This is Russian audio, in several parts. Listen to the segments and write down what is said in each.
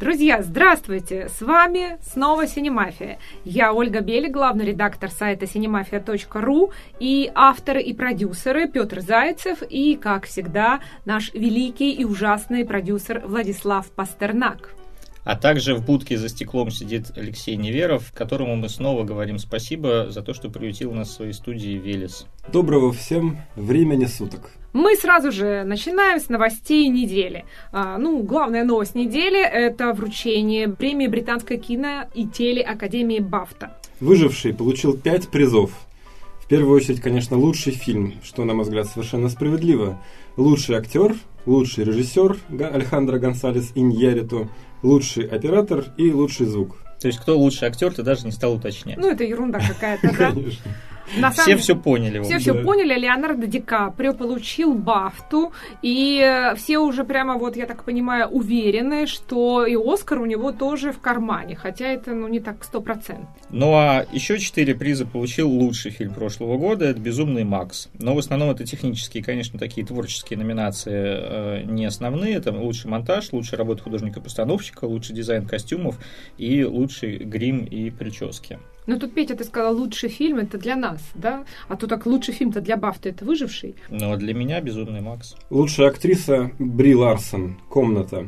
Друзья, здравствуйте! С вами снова Синемафия. Я Ольга Бели, главный редактор сайта cinemafia.ru и авторы и продюсеры Петр Зайцев и, как всегда, наш великий и ужасный продюсер Владислав Пастернак. А также в будке за стеклом сидит Алексей Неверов, которому мы снова говорим спасибо за то, что приютил нас в своей студии Велес. Доброго всем времени суток. Мы сразу же начинаем с новостей недели. А, ну, главная новость недели – это вручение премии Британской кино и телеакадемии Бафта. Выживший получил пять призов. В первую очередь, конечно, лучший фильм, что, на мой взгляд, совершенно справедливо. Лучший актер, лучший режиссер Алехандро Гонсалес Иньяриту, лучший оператор и лучший звук. То есть, кто лучший актер, ты даже не стал уточнять. Ну, это ерунда какая-то, да? Конечно. На Все самом- все поняли. в Все все поняли, Леонардо Ди Каприо получил Бафту, и все уже прямо вот, я так понимаю, уверены, что и Оскар у него тоже в кармане, хотя это, ну, не так сто процентов. Ну а еще четыре приза получил лучший фильм прошлого года. Это «Безумный Макс». Но в основном это технические, конечно, такие творческие номинации э, не основные. Это лучший монтаж, лучшая работа художника-постановщика, лучший дизайн костюмов и лучший грим и прически. Ну, тут, Петя, ты сказала, лучший фильм это для нас, да? А то так лучший фильм-то для Бафты это «Выживший». Но для меня «Безумный Макс». Лучшая актриса Бри Ларсон, «Комната».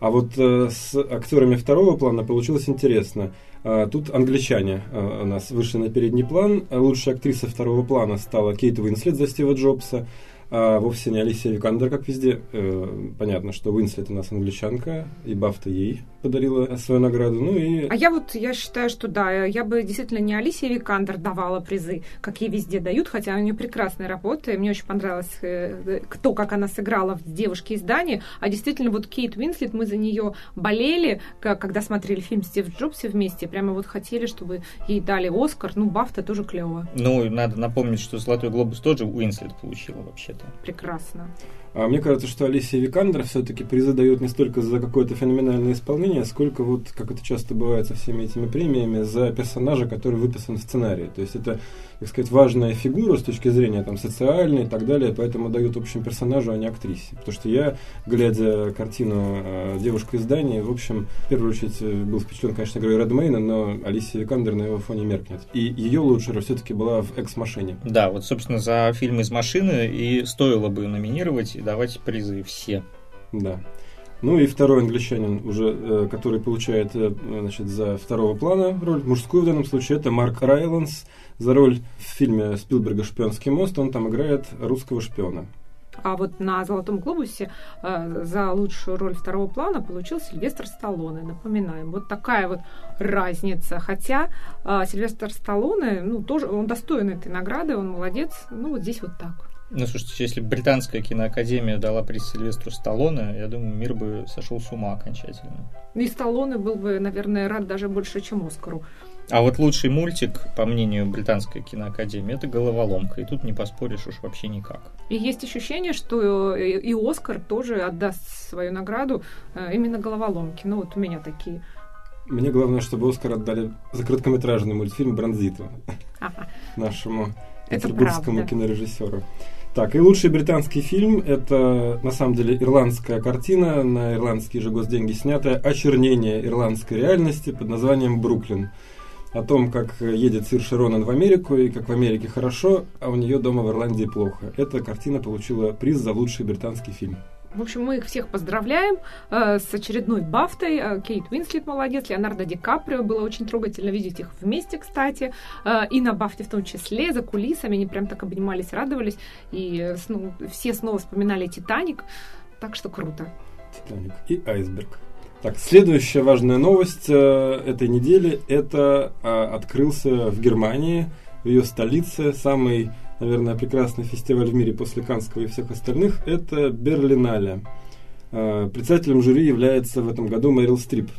А вот э, с актерами второго плана получилось интересно. А, тут англичане э, у нас вышли на передний план. А Лучшая актриса второго плана стала Кейт Уинслет за Стива Джобса. А вовсе не Алисия Викандер, как везде. Э, понятно, что Уинслет у нас англичанка, и Бафта ей подарила свою награду. Ну и А я вот, я считаю, что да, я бы действительно не Алисия Викандер давала призы, как ей везде дают, хотя у нее прекрасная работа, и мне очень понравилось э, то, как она сыграла в «Девушке из Дании», а действительно вот Кейт Уинслет, мы за нее болели, когда смотрели фильм «Стив Джобс» вместе, прямо вот хотели, чтобы ей дали Оскар, ну, Бафта тоже клево, Ну, надо напомнить, что «Золотой глобус» тоже Уинслет получила вообще-то. прекрасно. А мне кажется, что Алисия Викандер все-таки призы дает не столько за какое-то феноменальное исполнение, сколько вот, как это часто бывает со всеми этими премиями, за персонажа, который выписан в сценарии. То есть это, так сказать, важная фигура с точки зрения там, социальной и так далее, поэтому дают общем персонажу, а не актрисе. Потому что я, глядя картину э, «Девушка из Дании», в общем, в первую очередь э, был впечатлен, конечно, игрой Редмейна, но Алисия Викандер на его фоне меркнет. И ее лучшая роль все-таки была в «Экс-машине». Да, вот, собственно, за фильм из машины и стоило бы номинировать и давать призы все. Да. Ну и второй англичанин, уже, э, который получает э, значит, за второго плана роль, мужскую в данном случае, это Марк Райланс. За роль в фильме Спилберга «Шпионский мост» он там играет русского шпиона. А вот на «Золотом глобусе» э, за лучшую роль второго плана получил Сильвестр Сталлоне, напоминаем. Вот такая вот разница. Хотя Сильвестр Сталлоне, ну, тоже, он достоин этой награды, он молодец. Ну, вот здесь вот так. Ну, слушайте, если британская киноакадемия дала приз Сильвестру Сталлоне, я думаю, мир бы сошел с ума окончательно. И Сталлоне был бы, наверное, рад даже больше, чем Оскару. А вот лучший мультик, по мнению британской киноакадемии, это «Головоломка», и тут не поспоришь уж вообще никак. И есть ощущение, что и Оскар тоже отдаст свою награду э, именно головоломке. Ну, вот у меня такие. Мне главное, чтобы Оскар отдали за короткометражный мультфильм «Бронзиту» Ага. нашему петербургскому кинорежиссеру. Так, и лучший британский фильм – это, на самом деле, ирландская картина, на ирландские же госденьги снятая «Очернение ирландской реальности» под названием «Бруклин». О том, как едет Сир Ронан в Америку, и как в Америке хорошо, а у нее дома в Ирландии плохо. Эта картина получила приз за лучший британский фильм. В общем, мы их всех поздравляем э, с очередной Бафтой. Э, Кейт Уинслет молодец, Леонардо Ди Каприо. Было очень трогательно видеть их вместе, кстати. Э, и на Бафте в том числе, за кулисами. Они прям так обнимались, радовались. И э, сно- все снова вспоминали «Титаник». Так что круто. «Титаник» и «Айсберг». Так, следующая важная новость э, этой недели – это э, открылся в Германии, в ее столице, самый, наверное, прекрасный фестиваль в мире после Канского и всех остальных – это Берлинале. Э, председателем жюри является в этом году Мэрил Стрип.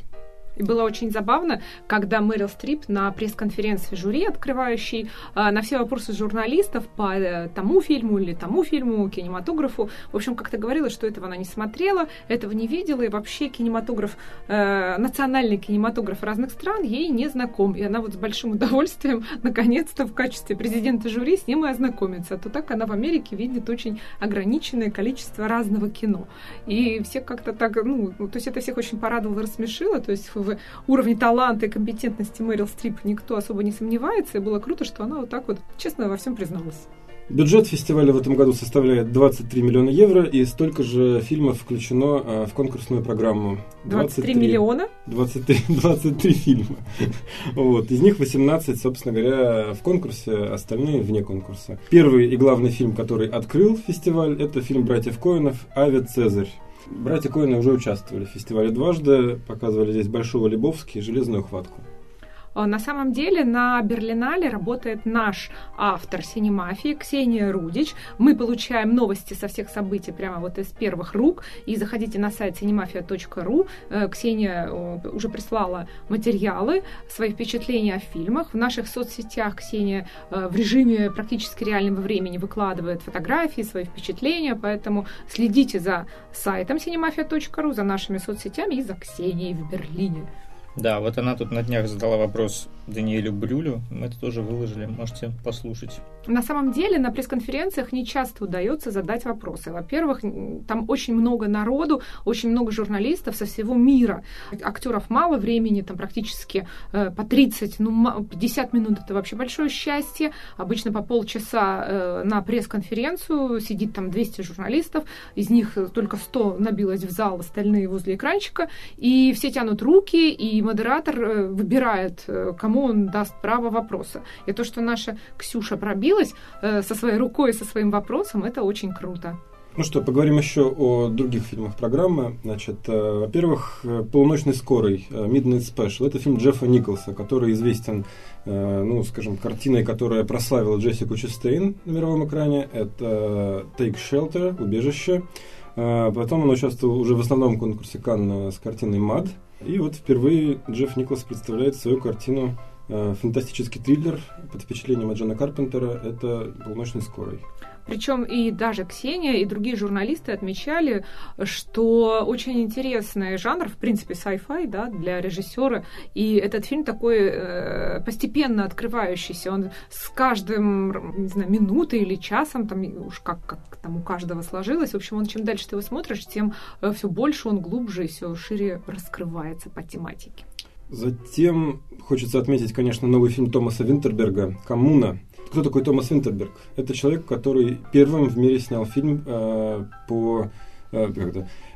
И было очень забавно, когда Мэрил Стрип на пресс-конференции жюри, открывающей э, на все вопросы журналистов по э, тому фильму или тому фильму, кинематографу, в общем, как-то говорила, что этого она не смотрела, этого не видела, и вообще кинематограф, э, национальный кинематограф разных стран ей не знаком. И она вот с большим удовольствием, наконец-то, в качестве президента жюри с ним и ознакомится. А то так она в Америке видит очень ограниченное количество разного кино. И все как-то так, ну, то есть это всех очень порадовало, рассмешило, то есть в уровне таланта и компетентности Мэрил Стрип никто особо не сомневается, и было круто, что она вот так вот честно во всем призналась. Бюджет фестиваля в этом году составляет 23 миллиона евро, и столько же фильмов включено э, в конкурсную программу. 23, 23 миллиона? 23, 23 фильма. Вот. Из них 18, собственно говоря, в конкурсе, остальные вне конкурса. Первый и главный фильм, который открыл фестиваль, это фильм братьев Коинов «Аве Цезарь». Братья Коины уже участвовали в фестивале дважды, показывали здесь Большого Лебовски и «Железную хватку». А, на самом деле на Берлинале работает наш автор синемафии Ксения Рудич. Мы получаем новости со всех событий прямо вот из первых рук. И заходите на сайт cinemafia.ru. Э, Ксения уже прислала материалы, свои впечатления о фильмах. В наших соцсетях Ксения э, в режиме практически реального времени выкладывает фотографии, свои впечатления, поэтому следите за сайтом cinemafia.ru, за нашими соцсетями и за Ксенией в Берлине. Да, вот она тут на днях задала вопрос Даниэлю Брюлю. Мы это тоже выложили, можете послушать. На самом деле на пресс-конференциях не часто удается задать вопросы. Во-первых, там очень много народу, очень много журналистов со всего мира. Актеров мало времени, там практически э, по 30, ну 50 минут это вообще большое счастье. Обычно по полчаса э, на пресс-конференцию сидит там 200 журналистов, из них только 100 набилось в зал, остальные возле экранчика, и все тянут руки, и модератор э, выбирает, э, кому он даст право вопроса. И то, что наша Ксюша пробилась э, со своей рукой, со своим вопросом, это очень круто. Ну что, поговорим еще о других фильмах программы. Значит, во-первых, «Полуночный скорый», Midnight Special. Это фильм Джеффа Николса, который известен, ну, скажем, картиной, которая прославила Джессику Честейн на мировом экране. Это «Take Shelter», «Убежище». Потом он участвовал уже в основном конкурсе Канна с картиной «Мад», и вот впервые Джефф Николас представляет свою картину э, фантастический триллер под впечатлением от Джона Карпентера «Это «Полночный скорый». Причем и даже Ксения, и другие журналисты отмечали, что очень интересный жанр, в принципе, sci-fi, да, для режиссера. И этот фильм такой э, постепенно открывающийся. Он с каждым, не знаю, минутой или часом, там уж как, как там у каждого сложилось. В общем, он чем дальше ты его смотришь, тем э, все больше он глубже и все шире раскрывается по тематике. Затем хочется отметить, конечно, новый фильм Томаса Винтерберга «Коммуна», кто такой Томас Винтерберг? Это человек, который первым в мире снял фильм э, по... Э,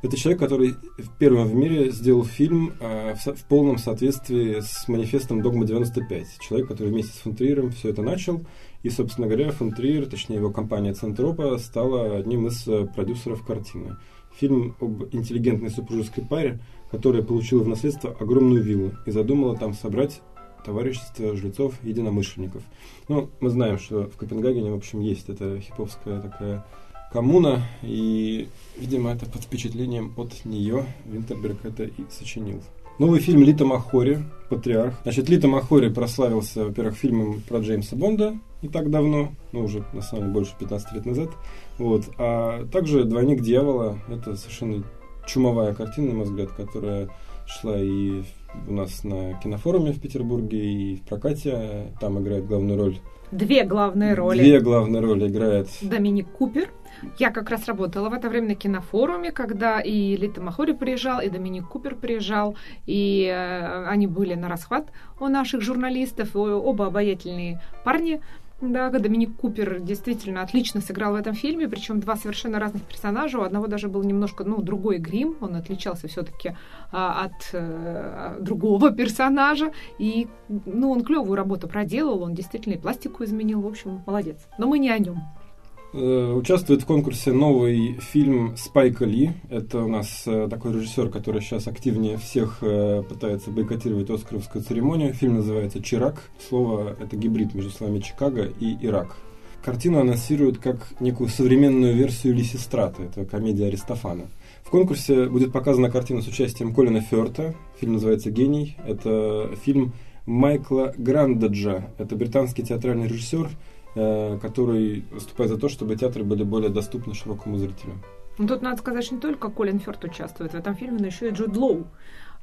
это человек, который первым в мире сделал фильм э, в, в полном соответствии с манифестом «Догма 95». Человек, который вместе с фон все это начал. И, собственно говоря, фон точнее его компания «Центропа», стала одним из э, продюсеров картины. Фильм об интеллигентной супружеской паре, которая получила в наследство огромную виллу и задумала там собрать товарищество жрецов-единомышленников. Ну, мы знаем, что в Копенгагене, в общем, есть эта хиповская такая коммуна, и, видимо, это под впечатлением от нее Винтерберг это и сочинил. Новый фильм Лита Махори, «Патриарх». Значит, Лита Махори прославился, во-первых, фильмом про Джеймса Бонда не так давно, ну, уже, на самом деле, больше 15 лет назад. Вот. А также «Двойник дьявола» — это совершенно чумовая картина, на мой взгляд, которая шла и у нас на кинофоруме в Петербурге и в прокате. Там играет главную роль. Две главные роли. Две главные роли играет. Доминик Купер. Я как раз работала в это время на кинофоруме, когда и Лита Махори приезжал, и Доминик Купер приезжал, и э, они были на расхват у наших журналистов, оба обаятельные парни. Да, Доминик Купер действительно отлично сыграл в этом фильме, причем два совершенно разных персонажа. У одного даже был немножко, ну, другой грим, он отличался все-таки а, от а, другого персонажа. И, ну, он клевую работу проделал, он действительно и пластику изменил, в общем, молодец. Но мы не о нем. Э, участвует в конкурсе новый фильм Спайка Ли. Это у нас э, такой режиссер, который сейчас активнее всех э, пытается бойкотировать Оскаровскую церемонию. Фильм называется «Чирак». Слово – это гибрид между словами «Чикаго» и «Ирак». картину анонсируют как некую современную версию Лисистрата. Это комедия Аристофана. В конкурсе будет показана картина с участием Колина Ферта. Фильм называется «Гений». Это фильм Майкла Грандаджа. Это британский театральный режиссер, который выступает за то, чтобы театры были более доступны широкому зрителю. Ну, тут надо сказать, что не только Колин Ферт участвует в этом фильме, но еще и Джуд Лоу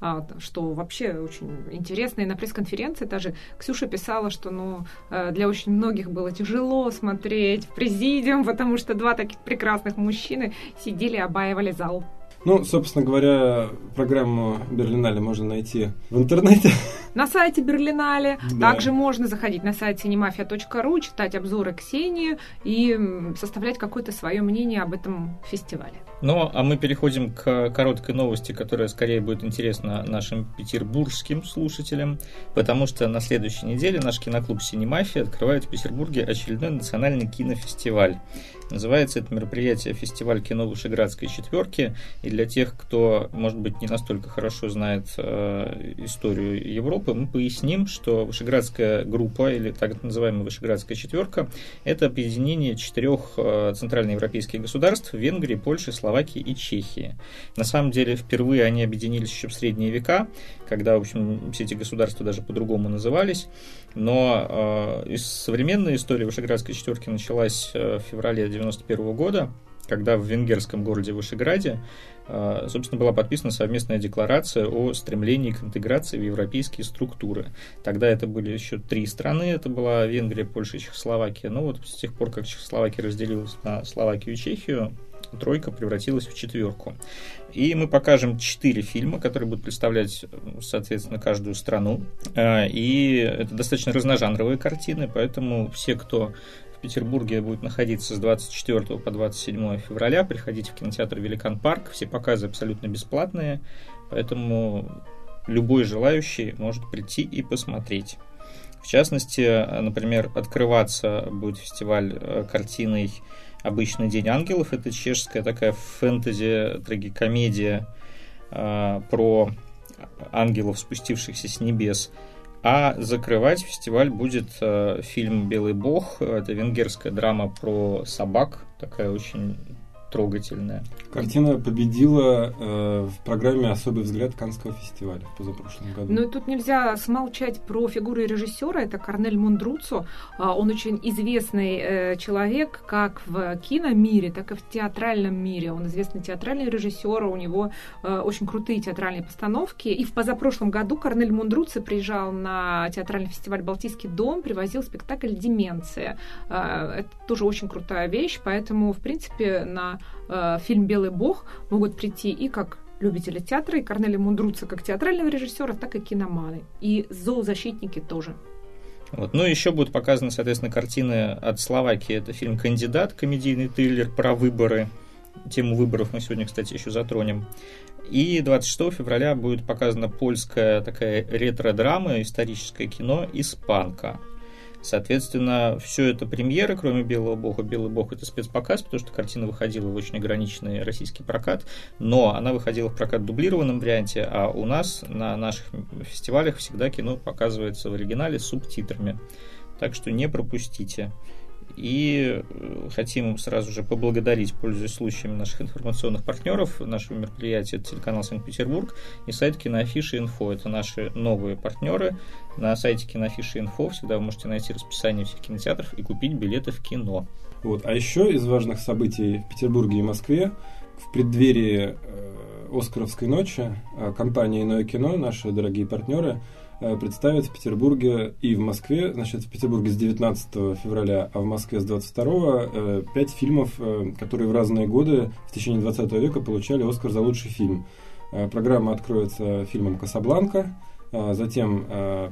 а, что вообще очень интересно. И на пресс-конференции даже Ксюша писала, что ну, э, для очень многих было тяжело смотреть в президиум, потому что два таких прекрасных мужчины сидели, обаивали зал. Ну, собственно говоря, программу Берлинале можно найти в интернете. На сайте Берлинале. Да. Также можно заходить на сайт cinemafia.ru, читать обзоры Ксении и составлять какое-то свое мнение об этом фестивале. Ну, а мы переходим к короткой новости, которая скорее будет интересна нашим петербургским слушателям, потому что на следующей неделе наш киноклуб «Синемафия» открывает в Петербурге очередной национальный кинофестиваль. Называется это мероприятие «Фестиваль кино Вышеградской четверки». И для тех, кто, может быть, не настолько хорошо знает э, историю Европы, мы поясним, что Вышеградская группа, или так называемая Вышеградская четверка, это объединение четырех э, центральноевропейских государств – Венгрии, Польши, Словакии и Чехии. На самом деле, впервые они объединились еще в средние века, когда, в общем, все эти государства даже по-другому назывались. Но э, из современной Вышеградской четверки началась э, в феврале 1991 года, когда в венгерском городе Вышеграде, э, собственно, была подписана совместная декларация о стремлении к интеграции в европейские структуры. Тогда это были еще три страны, это была Венгрия, Польша и Чехословакия. Но вот с тех пор, как Чехословакия разделилась на Словакию и Чехию, тройка превратилась в четверку. И мы покажем четыре фильма, которые будут представлять, соответственно, каждую страну. Э, и это достаточно разножанровые картины, поэтому все, кто в Петербурге будет находиться с 24 по 27 февраля, приходите в кинотеатр «Великан Парк». Все показы абсолютно бесплатные, поэтому любой желающий может прийти и посмотреть. В частности, например, открываться будет фестиваль э, картиной «Обычный день ангелов». Это чешская такая фэнтези, трагикомедия э, про ангелов, спустившихся с небес. А закрывать фестиваль будет э, фильм «Белый бог». Это венгерская драма про собак, такая очень трогательная. Картина победила э, в программе «Особый взгляд» Канского фестиваля в позапрошлом году. Ну и тут нельзя смолчать про фигуры режиссера. Это Корнель Мундруцо. А, он очень известный э, человек как в киномире, так и в театральном мире. Он известный театральный режиссер, у него э, очень крутые театральные постановки. И в позапрошлом году Корнель Мундруцо приезжал на театральный фестиваль «Балтийский дом», привозил спектакль «Деменция». Э, это тоже очень крутая вещь, поэтому, в принципе, на э, фильм «Белый бог» могут прийти и как любители театра, и Корнели Мундруца как театрального режиссера, так и киноманы. И зоозащитники тоже. Вот. Ну, еще будут показаны, соответственно, картины от Словакии. Это фильм «Кандидат», комедийный триллер про выборы. Тему выборов мы сегодня, кстати, еще затронем. И 26 февраля будет показана польская такая ретро-драма, историческое кино «Испанка». Соответственно, все это премьеры, кроме «Белого бога». «Белый бог» — это спецпоказ, потому что картина выходила в очень ограниченный российский прокат, но она выходила в прокат в дублированном варианте, а у нас на наших фестивалях всегда кино показывается в оригинале с субтитрами. Так что не пропустите. И э, хотим сразу же поблагодарить, пользуясь случаем наших информационных партнеров нашего мероприятия, телеканал Санкт-Петербург и сайт Киноафиши Инфо. Это наши новые партнеры. На сайте Киноафиши Инфо всегда вы можете найти расписание всех кинотеатров и купить билеты в кино. Вот. А еще из важных событий в Петербурге и Москве в преддверии э, Оскаровской ночи э, компания «Иное кино», наши дорогие партнеры, Э, представят в Петербурге и в Москве, значит, в Петербурге с 19 февраля, а в Москве с 22 э, пять фильмов, э, которые в разные годы в течение 20 века получали Оскар за лучший фильм. Программа откроется фильмом «Касабланка», Затем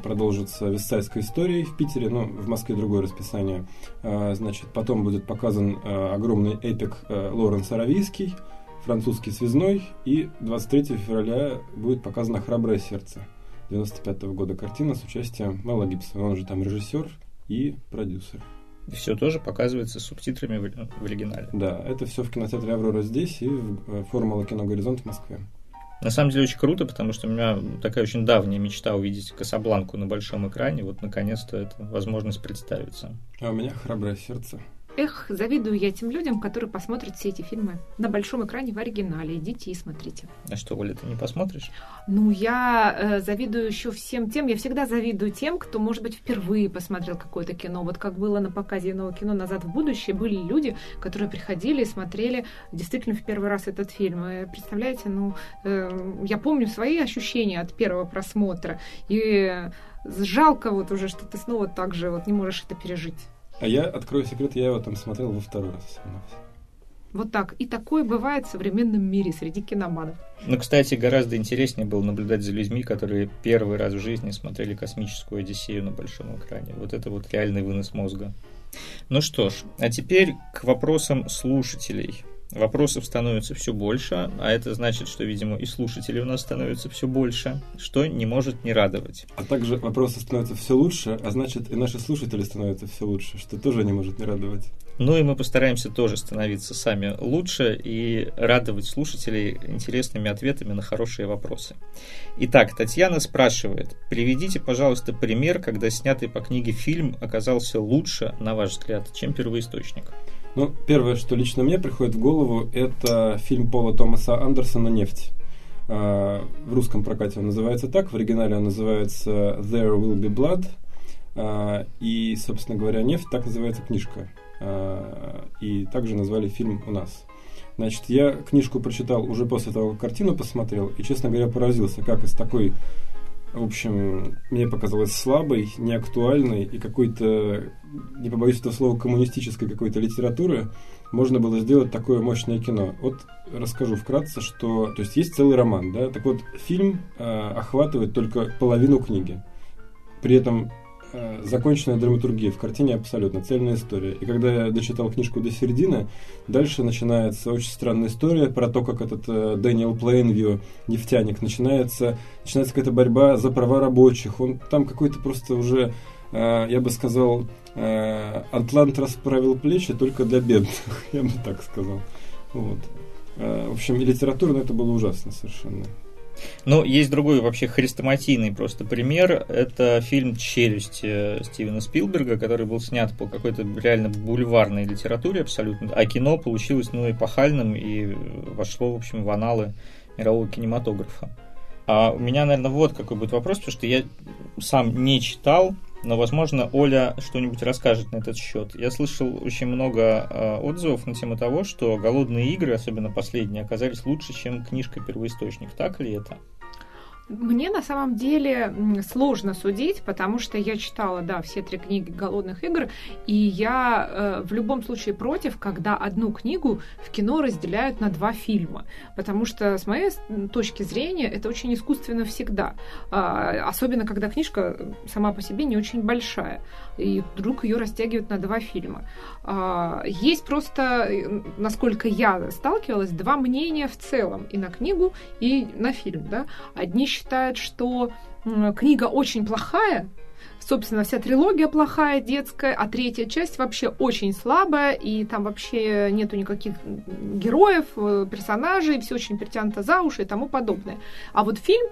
продолжится «Вестсайдская история» в Питере, ну, в Москве другое расписание. Значит, потом будет показан огромный эпик Лоренс Аравийский, французский связной, и 23 февраля будет показано «Храброе сердце». 95 -го года картина с участием Мэла Гибсона, он же там режиссер и продюсер. И все тоже показывается с субтитрами в, в оригинале. Да, это все в кинотеатре Аврора здесь и в э, Формула Кино Горизонт в Москве. На самом деле очень круто, потому что у меня такая очень давняя мечта увидеть Касабланку на большом экране. Вот наконец-то эта возможность представится. А у меня храброе сердце. Эх, завидую я тем людям, которые посмотрят все эти фильмы на большом экране в оригинале. Идите и смотрите. А что, Оля, ты не посмотришь? Ну, я э, завидую еще всем тем, я всегда завидую тем, кто, может быть, впервые посмотрел какое-то кино. Вот как было на показе нового кино «Назад в будущее», были люди, которые приходили и смотрели действительно в первый раз этот фильм. И, представляете, ну, э, я помню свои ощущения от первого просмотра. И жалко вот уже, что ты снова так же вот не можешь это пережить. А я, открою секрет, я его там смотрел во второй раз. Вот так. И такое бывает в современном мире среди киноманов. Ну, кстати, гораздо интереснее было наблюдать за людьми, которые первый раз в жизни смотрели космическую Одиссею на большом экране. Вот это вот реальный вынос мозга. Ну что ж, а теперь к вопросам слушателей. Вопросов становится все больше, а это значит, что, видимо, и слушателей у нас становится все больше, что не может не радовать. А также вопросы становятся все лучше, а значит, и наши слушатели становятся все лучше, что тоже не может не радовать. Ну и мы постараемся тоже становиться сами лучше и радовать слушателей интересными ответами на хорошие вопросы. Итак, Татьяна спрашивает, приведите, пожалуйста, пример, когда снятый по книге фильм оказался лучше, на ваш взгляд, чем первоисточник. Ну, первое, что лично мне приходит в голову, это фильм Пола Томаса Андерсона «Нефть». А, в русском прокате он называется так, в оригинале он называется «There Will Be Blood», а, и, собственно говоря, «Нефть» так называется книжка. А, и также назвали фильм у нас. Значит, я книжку прочитал уже после того, как картину посмотрел, и, честно говоря, поразился, как из такой в общем, мне показалось слабой, неактуальной и какой-то, не побоюсь этого слова, коммунистической какой-то литературы можно было сделать такое мощное кино. Вот расскажу вкратце, что... То есть есть целый роман, да? Так вот, фильм э, охватывает только половину книги. При этом Э, законченная драматургия в картине абсолютно цельная история. И когда я дочитал книжку до середины, дальше начинается очень странная история про то, как этот э, Дэниел Плейнвью, нефтяник, начинается, начинается какая-то борьба за права рабочих. Он там какой-то просто уже, э, я бы сказал, э, Атлант расправил плечи только для бедных, я бы так сказал. Вот. Э, в общем, и литературно это было ужасно совершенно. Ну, есть другой вообще хрестоматийный просто пример. Это фильм «Челюсть» Стивена Спилберга, который был снят по какой-то реально бульварной литературе абсолютно. А кино получилось, ну, эпохальным и вошло, в общем, в аналы мирового кинематографа. А у меня, наверное, вот какой будет вопрос, потому что я сам не читал но, возможно, Оля что-нибудь расскажет на этот счет. Я слышал очень много э, отзывов на тему того, что голодные игры, особенно последние, оказались лучше, чем книжка первоисточник. Так ли это? Мне на самом деле сложно судить, потому что я читала, да, все три книги «Голодных игр», и я э, в любом случае против, когда одну книгу в кино разделяют на два фильма, потому что, с моей точки зрения, это очень искусственно всегда, э, особенно когда книжка сама по себе не очень большая, и вдруг ее растягивают на два фильма. Э, есть просто, насколько я сталкивалась, два мнения в целом, и на книгу, и на фильм, да. Одни считают, что книга очень плохая, собственно, вся трилогия плохая, детская, а третья часть вообще очень слабая, и там вообще нету никаких героев, э, персонажей, все очень притянуто за уши и тому подобное. А вот фильм,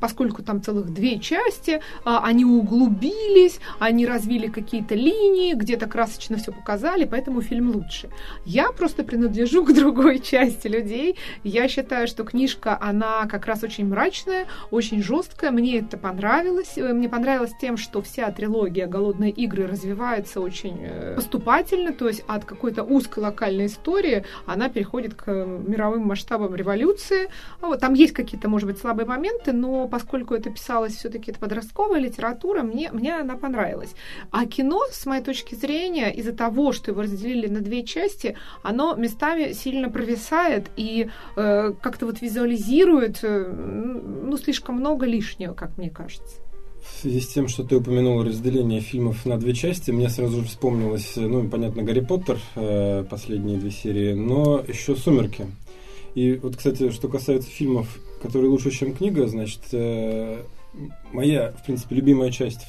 поскольку там целых две части, а, они углубились, они развили какие-то линии, где-то красочно все показали, поэтому фильм лучше. Я просто принадлежу к другой части людей. Я считаю, что книжка, она как раз очень мрачная, очень жесткая. Мне это понравилось. Э, мне понравилось тем, что все вся трилогия «Голодные игры» развивается очень э, поступательно, то есть от какой-то узкой локальной истории она переходит к мировым масштабам революции. Ну вот, там есть какие-то, может быть, слабые моменты, но поскольку это писалось все-таки это подростковая литература, мне, мне она понравилась. А кино, с моей точки зрения, из-за того, что его разделили на две части, оно местами сильно провисает и э, как-то вот визуализирует э, ну, слишком много лишнего, как мне кажется. В связи с тем, что ты упомянул разделение фильмов на две части, мне сразу же вспомнилось, ну, понятно, Гарри Поттер, э, последние две серии, но еще «Сумерки». И вот, кстати, что касается фильмов, которые лучше, чем книга, значит, э, моя, в принципе, любимая часть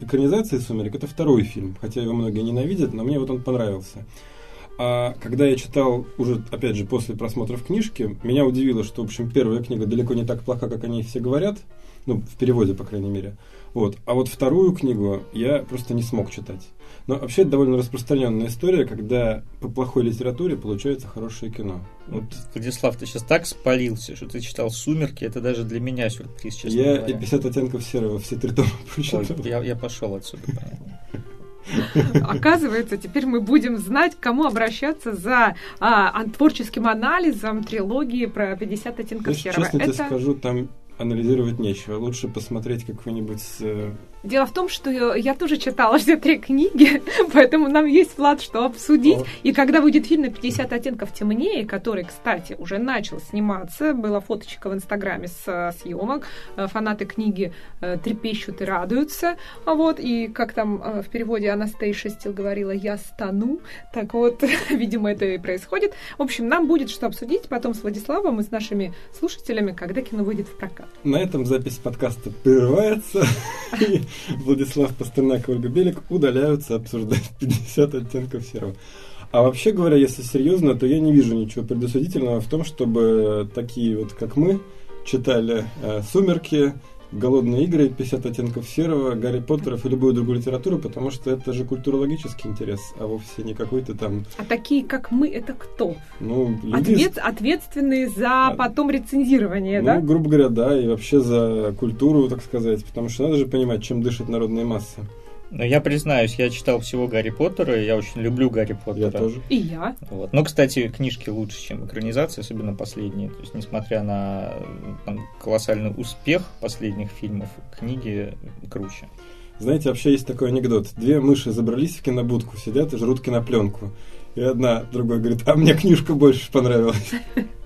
экранизации «Сумерек» — это второй фильм, хотя его многие ненавидят, но мне вот он понравился. А когда я читал уже, опять же, после просмотров книжки, меня удивило, что, в общем, первая книга далеко не так плоха, как они все говорят, ну, в переводе, по крайней мере. Вот. А вот вторую книгу я просто не смог читать. Но вообще это довольно распространенная история, когда по плохой литературе получается хорошее кино. Вот. Владислав, ты сейчас так спалился, что ты читал «Сумерки», это даже для меня сюрприз, честно я говоря. и 50 оттенков серого все три тома прочитал. Ой, я, я пошел отсюда, Оказывается, теперь мы будем знать, к кому обращаться за а, творческим анализом трилогии про 50 оттенков серого. Честно Это... тебе скажу, там анализировать нечего. Лучше посмотреть какой-нибудь Дело в том, что я тоже читала все три книги, поэтому нам есть Влад, что обсудить. О. И когда выйдет фильм на 50 оттенков темнее, который, кстати, уже начал сниматься, была фоточка в Инстаграме с э, съемок, э, фанаты книги э, трепещут и радуются. А вот, и как там в переводе Анастейша Стил говорила, я стану. Так вот, видимо, это и происходит. В общем, нам будет что обсудить потом с Владиславом и с нашими слушателями, когда кино выйдет в прокат. На этом запись подкаста прерывается. Владислав Пастернак и Ольга Белик удаляются обсуждать 50 оттенков серого. А вообще говоря, если серьезно, то я не вижу ничего предосудительного в том, чтобы такие вот, как мы, читали э, «Сумерки», «Голодные игры», «50 оттенков серого», «Гарри Поттеров» и любую другую литературу, потому что это же культурологический интерес, а вовсе не какой-то там... А такие, как мы, это кто? Ну, люди... Ответ, ответственные за А, потом рецензирование, ну, да? грубо говоря, да, и вообще за культуру, так сказать, потому что надо же понимать, чем дышат народные массы. Но я признаюсь, я читал всего Гарри Поттера, и я очень люблю Гарри Поттера. Я тоже. И я. Вот. Но, кстати, книжки лучше, чем экранизации, особенно последние. То есть, несмотря на там, колоссальный успех последних фильмов, книги круче. Знаете, вообще есть такой анекдот. Две мыши забрались в кинобудку, сидят и жрут кинопленку. И одна другой говорит, а мне книжка больше понравилась.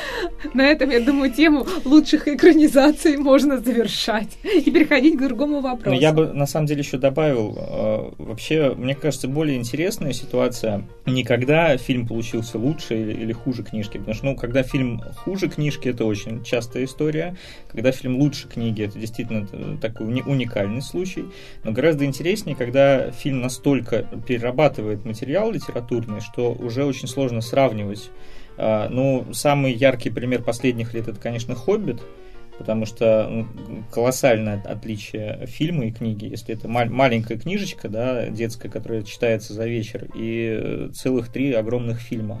На этом, я думаю, тему лучших экранизаций можно завершать и переходить к другому вопросу. Но я бы на самом деле еще добавил, э, вообще, мне кажется, более интересная ситуация не когда фильм получился лучше или, хуже книжки, потому что, ну, когда фильм хуже книжки, это очень частая история, когда фильм лучше книги, это действительно т- такой уни- уникальный случай, но гораздо интереснее, когда фильм настолько перерабатывает материал литературный, что уже очень сложно сравнивать Ну, самый яркий пример последних лет это, конечно, «Хоббит», потому что ну, колоссальное отличие фильма и книги. Если это ма- маленькая книжечка, да, детская, которая читается за вечер, и э, целых три огромных фильма.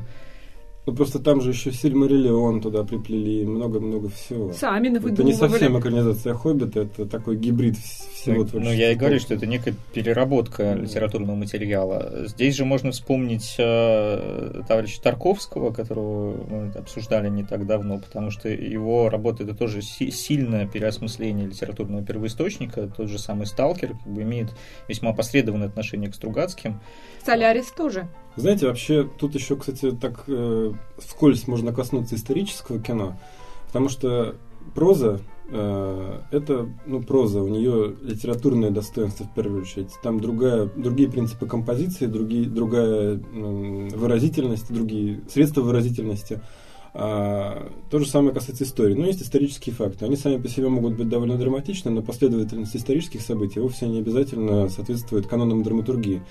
Ну, просто там же еще Сильмариллион туда приплели, много-много всего. Сами Это выдумывали. не совсем экранизация Хоббита, это такой гибрид вс- всего Ну, творчества. я и говорю, что это некая переработка литературного материала. Здесь же можно вспомнить э, товарища Тарковского, которого мы обсуждали не так давно, потому что его работа это тоже си- сильное переосмысление литературного первоисточника. Тот же самый Сталкер как бы, имеет весьма опосредованное отношение к Стругацким. Солярис тоже. Знаете, вообще тут еще, кстати, так э, вскользь можно коснуться исторического кино, потому что проза э, это ну проза, у нее литературное достоинство в первую очередь. Там другая, другие принципы композиции, другие, другая м, выразительность, другие средства выразительности. А, то же самое касается истории. Но есть исторические факты. Они сами по себе могут быть довольно драматичны, но последовательность исторических событий вовсе не обязательно соответствует канонам драматургии.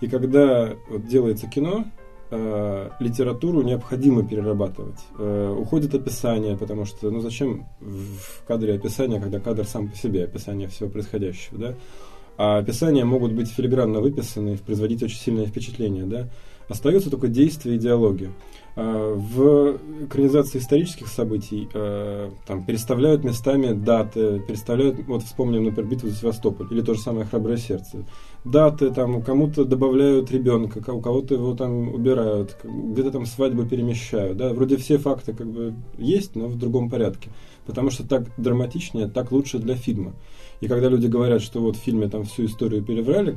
И когда вот делается кино, э, литературу необходимо перерабатывать. Э, уходит описание, потому что, ну зачем в кадре описание, когда кадр сам по себе описание всего происходящего, да? А описания могут быть филигранно выписаны производить очень сильное впечатление, да? Остается только действие и диалоги. А, В экранизации исторических событий э, там переставляют местами даты, переставляют, вот вспомним, например, битву за Севастополь, или то же самое «Храброе сердце». Даты, там, кому-то добавляют ребенка, у кого-то его там убирают, где-то там свадьбу перемещают, да, вроде все факты как бы есть, но в другом порядке, потому что так драматичнее, так лучше для фильма. И когда люди говорят, что вот в фильме там всю историю переврали,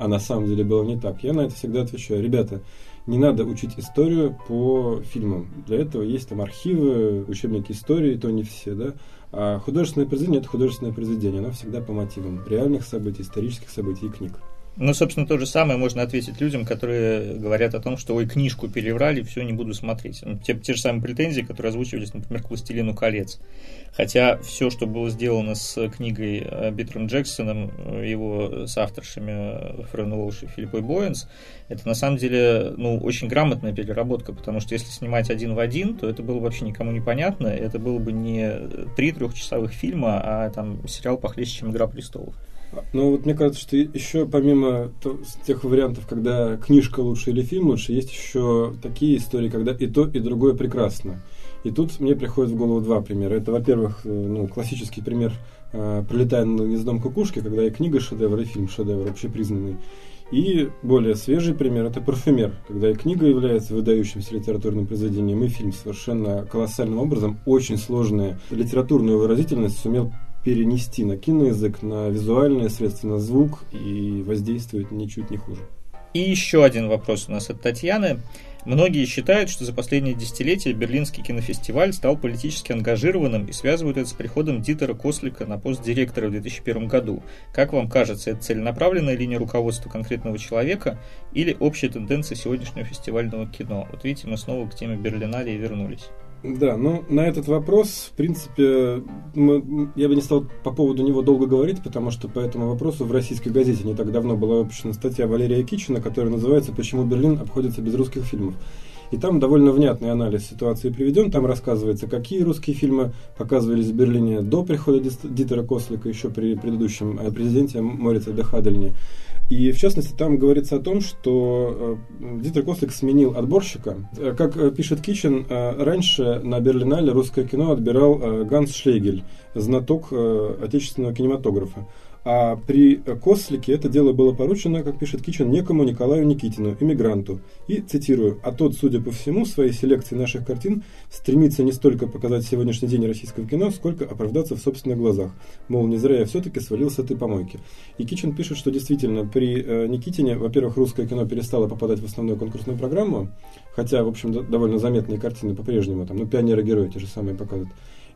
а на самом деле было не так, я на это всегда отвечаю, ребята, не надо учить историю по фильмам. Для этого есть там архивы, учебники истории, то не все, да. А художественное произведение – это художественное произведение, оно всегда по мотивам реальных событий, исторических событий и книг. Ну, собственно, то же самое можно ответить людям, которые говорят о том, что ой, книжку переврали, все, не буду смотреть. Ну, те, те же самые претензии, которые озвучивались, например, к «Властелину колец». Хотя все, что было сделано с книгой Питером Джексоном, его с авторшами Френ Уолш и Филиппой Боинс, это на самом деле ну, очень грамотная переработка, потому что если снимать один в один, то это было вообще никому не понятно, это было бы не три трехчасовых фильма, а там сериал похлеще, чем «Игра престолов». Ну, вот мне кажется, что еще помимо тех вариантов, когда книжка лучше или фильм лучше, есть еще такие истории, когда и то, и другое прекрасно. И тут мне приходит в голову два примера. Это, во-первых, э, ну, классический пример э, «Пролетая над гнездом кукушки», когда и книга шедевр, и фильм шедевр, общепризнанный. И более свежий пример – это «Парфюмер», когда и книга является выдающимся литературным произведением, и фильм совершенно колоссальным образом, очень сложная литературную выразительность сумел перенести на киноязык, на визуальные средства, на звук и воздействует ничуть не хуже. И еще один вопрос у нас от Татьяны. Многие считают, что за последние десятилетия Берлинский кинофестиваль стал политически ангажированным и связывают это с приходом Дитера Кослика на пост директора в 2001 году. Как вам кажется, это целенаправленная линия руководства конкретного человека или общая тенденция сегодняшнего фестивального кино? Вот видите, мы снова к теме Берлинале вернулись. Да, ну на этот вопрос, в принципе, мы, я бы не стал по поводу него долго говорить, потому что по этому вопросу в российской газете не так давно была выпущена статья Валерия Кичина, которая называется «Почему Берлин обходится без русских фильмов». И там довольно внятный анализ ситуации приведен. Там рассказывается, какие русские фильмы показывались в Берлине до прихода Дитера Кослика, еще при предыдущем э, президенте Морице Дехадельне. И в частности там говорится о том, что э, Дитер Кослик сменил отборщика. Э, как пишет Кичен, раньше на Берлинале русское кино отбирал Ганс Шлегель, знаток отечественного кинематографа. А при Кослике это дело было поручено, как пишет Кичен, некому Николаю Никитину, иммигранту. И, цитирую, «А тот, судя по всему, своей селекции наших картин стремится не столько показать сегодняшний день российского кино, сколько оправдаться в собственных глазах. Мол, не зря я все-таки свалил с этой помойки». И Кичен пишет, что действительно при э, Никитине, во-первых, русское кино перестало попадать в основную конкурсную программу, хотя, в общем, довольно заметные картины по-прежнему, там, ну, «Пионеры-герои» те же самые показывают.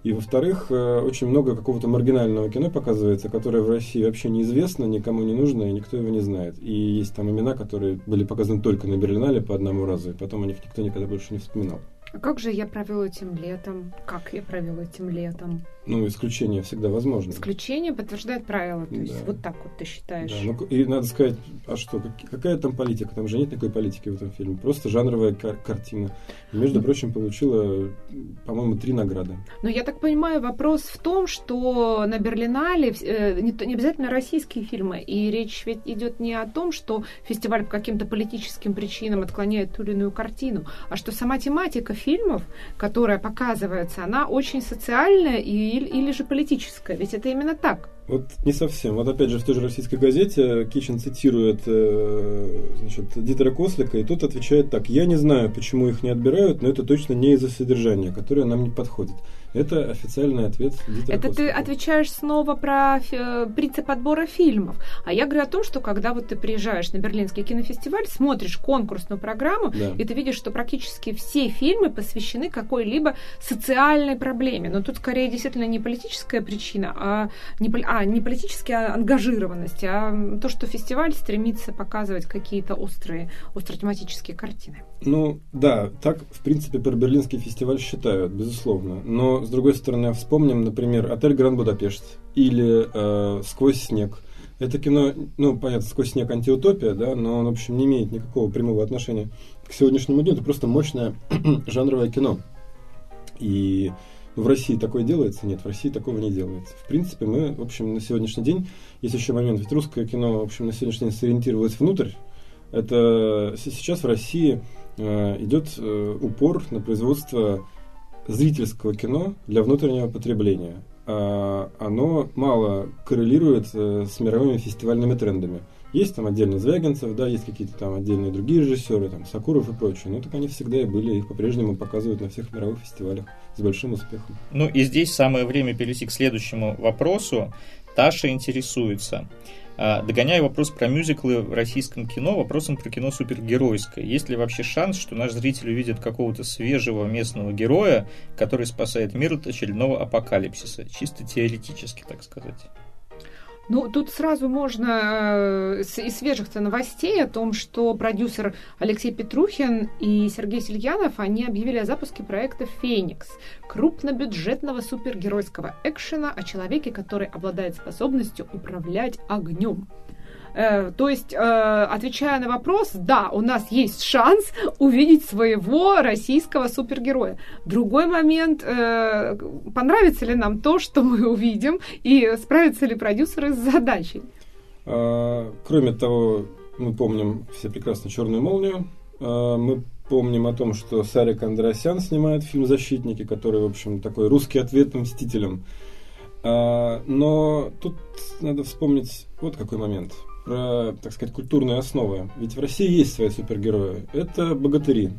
И, во-вторых, э, очень много какого-то маргинального кино показывается, которое в России вообще неизвестно, никому не нужно, и никто его не знает. И есть там имена, которые были показаны только на Берлинале по одному разу, и потом о них никто никогда больше не вспоминал. А как же я провел этим летом? Как я провел этим летом? Ну, исключение всегда возможно. Исключение подтверждает правило. То есть вот так вот ты считаешь. Да, ну, и надо сказать, а что, какая там политика? Там же нет никакой политики в этом фильме. Просто жанровая кар- картина. И, между ну, прочим, получила, по-моему, три награды. Но я так понимаю, вопрос в том, что на Берлинале э, не, не обязательно российские фильмы. И речь ведь идет не о том, что фестиваль по каким-то политическим причинам отклоняет ту или иную картину, а что сама тематика фильмов, которая показывается, она очень социальная и, или, же политическая. Ведь это именно так. Вот не совсем. Вот опять же в той же российской газете Кичин цитирует э, значит, Дитера Кослика, и тот отвечает так. «Я не знаю, почему их не отбирают, но это точно не из-за содержания, которое нам не подходит». Это официальный ответ Дитера Это Кослика. ты отвечаешь снова про принцип отбора фильмов. А я говорю о том, что когда вот ты приезжаешь на Берлинский кинофестиваль, смотришь конкурсную программу, да. и ты видишь, что практически все фильмы посвящены какой-либо социальной проблеме. Но тут скорее действительно не политическая причина, а не, а, не политическая ангажированность, а то, что фестиваль стремится показывать какие-то острые, остротематические картины. Ну, да, так, в принципе, про Берлинский фестиваль считают, безусловно. Но, с другой стороны, вспомним, например, «Отель Гранд Будапешт» или э, «Сквозь снег». Это кино, ну, понятно, «Сквозь снег» антиутопия, да, но он, в общем, не имеет никакого прямого отношения к сегодняшнему дню. Это просто мощное жанровое кино. И в России такое делается? Нет, в России такого не делается. В принципе, мы, в общем, на сегодняшний день, есть еще момент, ведь русское кино, в общем, на сегодняшний день сориентировалось внутрь. Это сейчас в России э, идет э, упор на производство зрительского кино для внутреннего потребления. А оно мало коррелирует э, с мировыми фестивальными трендами. Есть там отдельно Звягинцев, да, есть какие-то там отдельные другие режиссеры, там Сакуров и прочее. Но так они всегда и были, их по-прежнему показывают на всех мировых фестивалях с большим успехом. Ну и здесь самое время перейти к следующему вопросу. Таша интересуется. А, догоняя вопрос про мюзиклы в российском кино, вопросом про кино супергеройское. Есть ли вообще шанс, что наш зритель увидит какого-то свежего местного героя, который спасает мир от очередного апокалипсиса? Чисто теоретически, так сказать. Ну, тут сразу можно э, из свежих-то новостей о том, что продюсер Алексей Петрухин и Сергей Сильянов, они объявили о запуске проекта «Феникс» крупнобюджетного супергеройского экшена о человеке, который обладает способностью управлять огнем. Э, то есть, э, отвечая на вопрос, да, у нас есть шанс увидеть своего российского супергероя. Другой момент, э, понравится ли нам то, что мы увидим, и справятся ли продюсеры с задачей. Кроме того, мы помним все прекрасно «Черную молнию», мы помним о том, что Сарик Андреасян снимает фильм «Защитники», который, в общем, такой русский ответ «Мстителям». Но тут надо вспомнить вот какой момент – про, так сказать, культурные основы. Ведь в России есть свои супергерои. Это богатыри.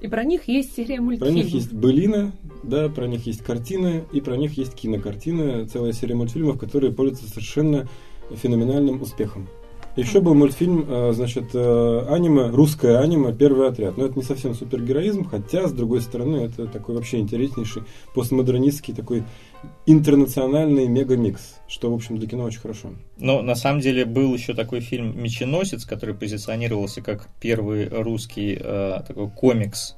И про них есть серия мультфильмов. Про них есть былина, да, про них есть картины, и про них есть кинокартины, целая серия мультфильмов, которые пользуются совершенно феноменальным успехом. Еще был мультфильм, э, значит, э, аниме, русское аниме «Первый отряд». Но это не совсем супергероизм, хотя, с другой стороны, это такой вообще интереснейший постмодернистский такой интернациональный мегамикс, что, в общем, для кино очень хорошо. Но на самом деле был еще такой фильм «Меченосец», который позиционировался как первый русский э, такой комикс.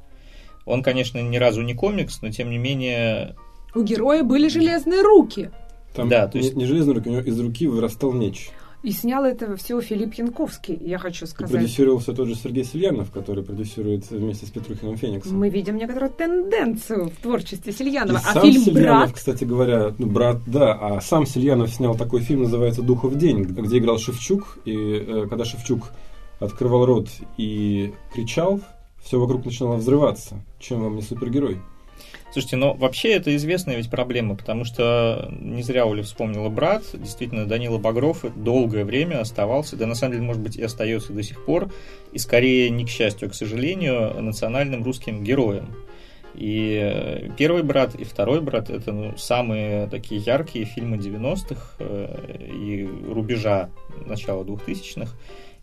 Он, конечно, ни разу не комикс, но тем не менее... У героя были железные руки. Там да, то есть... не, не железные руки, у него из руки вырастал меч. И снял это все Филипп Янковский, я хочу сказать. И продюсировался тот же Сергей Сельянов, который продюсирует вместе с Петрухиным Фениксом. Мы видим некоторую тенденцию в творчестве Сельянова. И а сам фильм Сельянов, «Брат»? кстати говоря, ну, «Брат», да, а сам Сельянов снял такой фильм, называется «Духов день», где играл Шевчук, и э, когда Шевчук открывал рот и кричал, все вокруг начинало взрываться. Чем вам не супергерой? Слушайте, но вообще это известная ведь проблема, потому что не зря Оля вспомнила брат. Действительно, Данила Багров долгое время оставался, да на самом деле, может быть, и остается до сих пор, и скорее не к счастью, а к сожалению, национальным русским героем. И э, первый брат и второй брат это ну, самые такие яркие фильмы 90-х э, и рубежа начала 2000-х.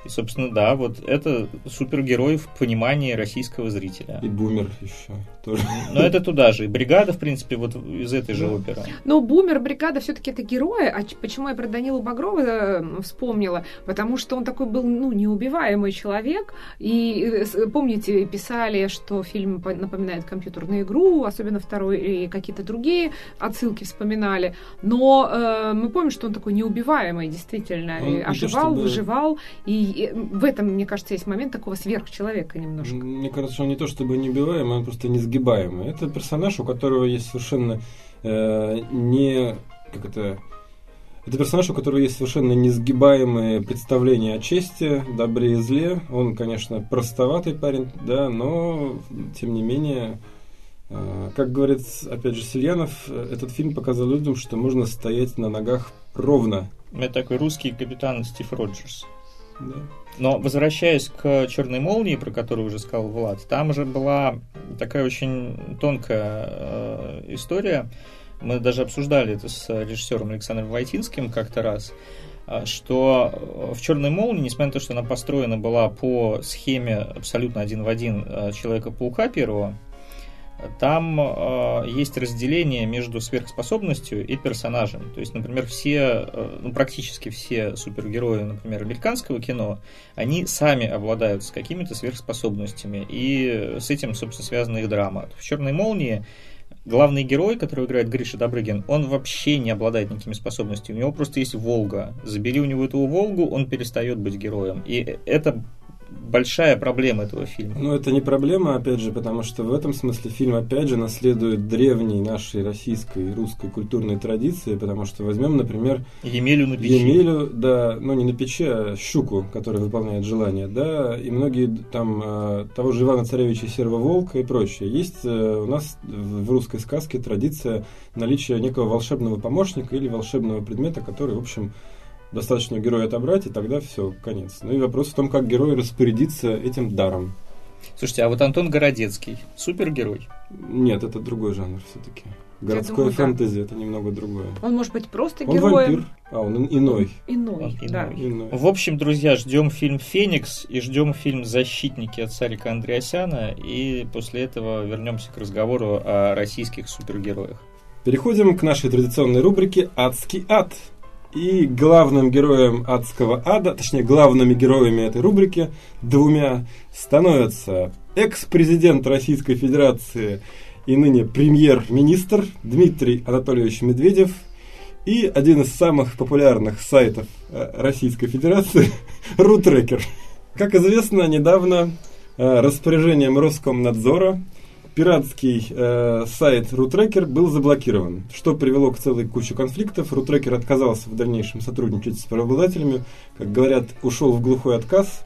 И, собственно, да, вот это супергерой в понимании российского зрителя. И Бумер еще тоже. Но это туда же. И Бригада, в принципе, вот из этой же оперы. Но Бумер, Бригада все-таки это герои. А почему я про Данилу Багрова э, вспомнила? Потому что он такой был, ну, неубиваемый человек. И э, помните, писали, что фильм напоминает компьютерную игру, особенно второй, и какие-то другие отсылки вспоминали. Но э, мы помним, что он такой неубиваемый, действительно. Он, оживал, чтобы... выживал. И в этом, мне кажется, есть момент такого сверхчеловека немножко. Мне кажется, что он не то чтобы неубиваемый, он просто несгибаемый. Это персонаж, у которого есть совершенно э, не... Как это... Это персонаж, у которого есть совершенно несгибаемые представления о чести, добре и зле. Он, конечно, простоватый парень, да, но, тем не менее, э, как говорит, опять же, Сильянов, этот фильм показал людям, что можно стоять на ногах ровно. Это такой русский капитан Стив Роджерс. Да. Но возвращаясь к черной молнии, про которую уже сказал Влад, там же была такая очень тонкая э, история. Мы даже обсуждали это с режиссером Александром Войтинским как-то раз, э, что в черной молнии, несмотря на то, что она построена была по схеме абсолютно один в один э, Человека-паука первого, там э, есть разделение между сверхспособностью и персонажем. То есть, например, все, э, ну, практически все супергерои, например, американского кино, они сами обладают с какими-то сверхспособностями, и с этим, собственно, связана их драма. В «Черной молнии» главный герой, который играет Гриша Добрыгин, он вообще не обладает никакими способностями. У него просто есть Волга. Забери у него эту Волгу, он перестает быть героем. И это большая проблема этого фильма. Ну, это не проблема, опять же, потому что в этом смысле фильм, опять же, наследует древней нашей российской и русской культурной традиции, потому что возьмем, например... Емелю на печи. Емелю, да, ну не на печи, а щуку, которая выполняет желание, да, и многие там э, того же Ивана Царевича Серого Волка и прочее. Есть э, у нас в русской сказке традиция наличия некого волшебного помощника или волшебного предмета, который, в общем, достаточно героя отобрать, и тогда все, конец. Ну и вопрос в том, как герой распорядится этим даром. Слушайте, а вот Антон Городецкий, супергерой? Нет, это другой жанр все-таки. Городское думаю, фэнтези да. это немного другое. Он может быть просто он героем. Вампир. А, он иной. Иной, он да. Иной. В общем, друзья, ждем фильм Феникс и ждем фильм Защитники от Сарика Андреасяна. И после этого вернемся к разговору о российских супергероях. Переходим к нашей традиционной рубрике Адский ад. И главным героем адского ада, точнее главными героями этой рубрики, двумя, становятся экс-президент Российской Федерации и ныне премьер-министр Дмитрий Анатольевич Медведев и один из самых популярных сайтов э, Российской Федерации Рутрекер. Как известно, недавно э, распоряжением Роскомнадзора пиратский э, сайт Рутрекер был заблокирован, что привело к целой куче конфликтов. Рутрекер отказался в дальнейшем сотрудничать с правообладателями, как говорят, ушел в глухой отказ.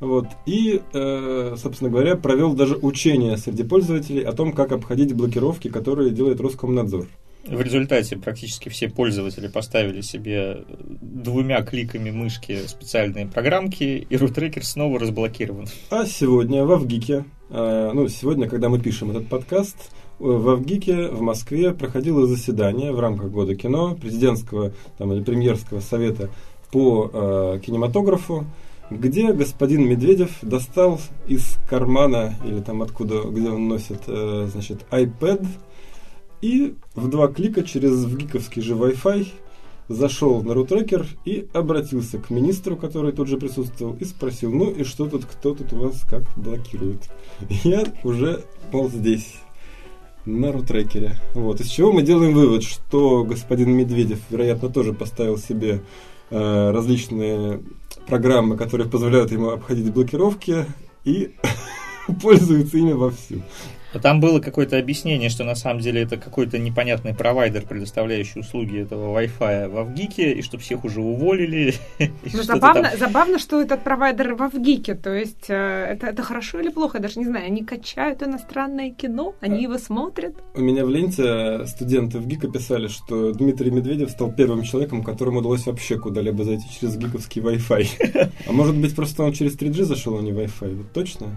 Вот, и, э, собственно говоря, провел даже учения среди пользователей о том, как обходить блокировки, которые делает Роскомнадзор. В результате практически все пользователи поставили себе двумя кликами мышки специальные программки, и рутрекер снова разблокирован. А сегодня в Авгике, ну, сегодня, когда мы пишем этот подкаст, э, в Авгике в Москве проходило заседание в рамках Года кино, президентского там, или премьерского совета по э, кинематографу, где господин Медведев достал из кармана, или там откуда, где он носит, э, значит, iPad, и в два клика через вгиковский же Wi-Fi зашел на рутрекер и обратился к министру, который тут же присутствовал, и спросил, ну и что тут, кто тут у вас как блокирует? Я уже, мол, здесь, на рутрекере. Вот. Из чего мы делаем вывод, что господин Медведев, вероятно, тоже поставил себе э, различные программы, которые позволяют ему обходить блокировки, и пользуется ими вовсю. Там было какое-то объяснение, что на самом деле это какой-то непонятный провайдер, предоставляющий услуги этого Wi-Fi в Авгике, и что всех уже уволили. Ну, забавно, забавно, что этот провайдер в Авгике. То есть э, это, это хорошо или плохо, я даже не знаю. Они качают иностранное кино, они а, его смотрят. У меня в ленте студенты в ГИКа писали, что Дмитрий Медведев стал первым человеком, которому удалось вообще куда-либо зайти через гиковский Wi-Fi. А может быть, просто он через 3G зашел, а не Wi-Fi? Вот точно?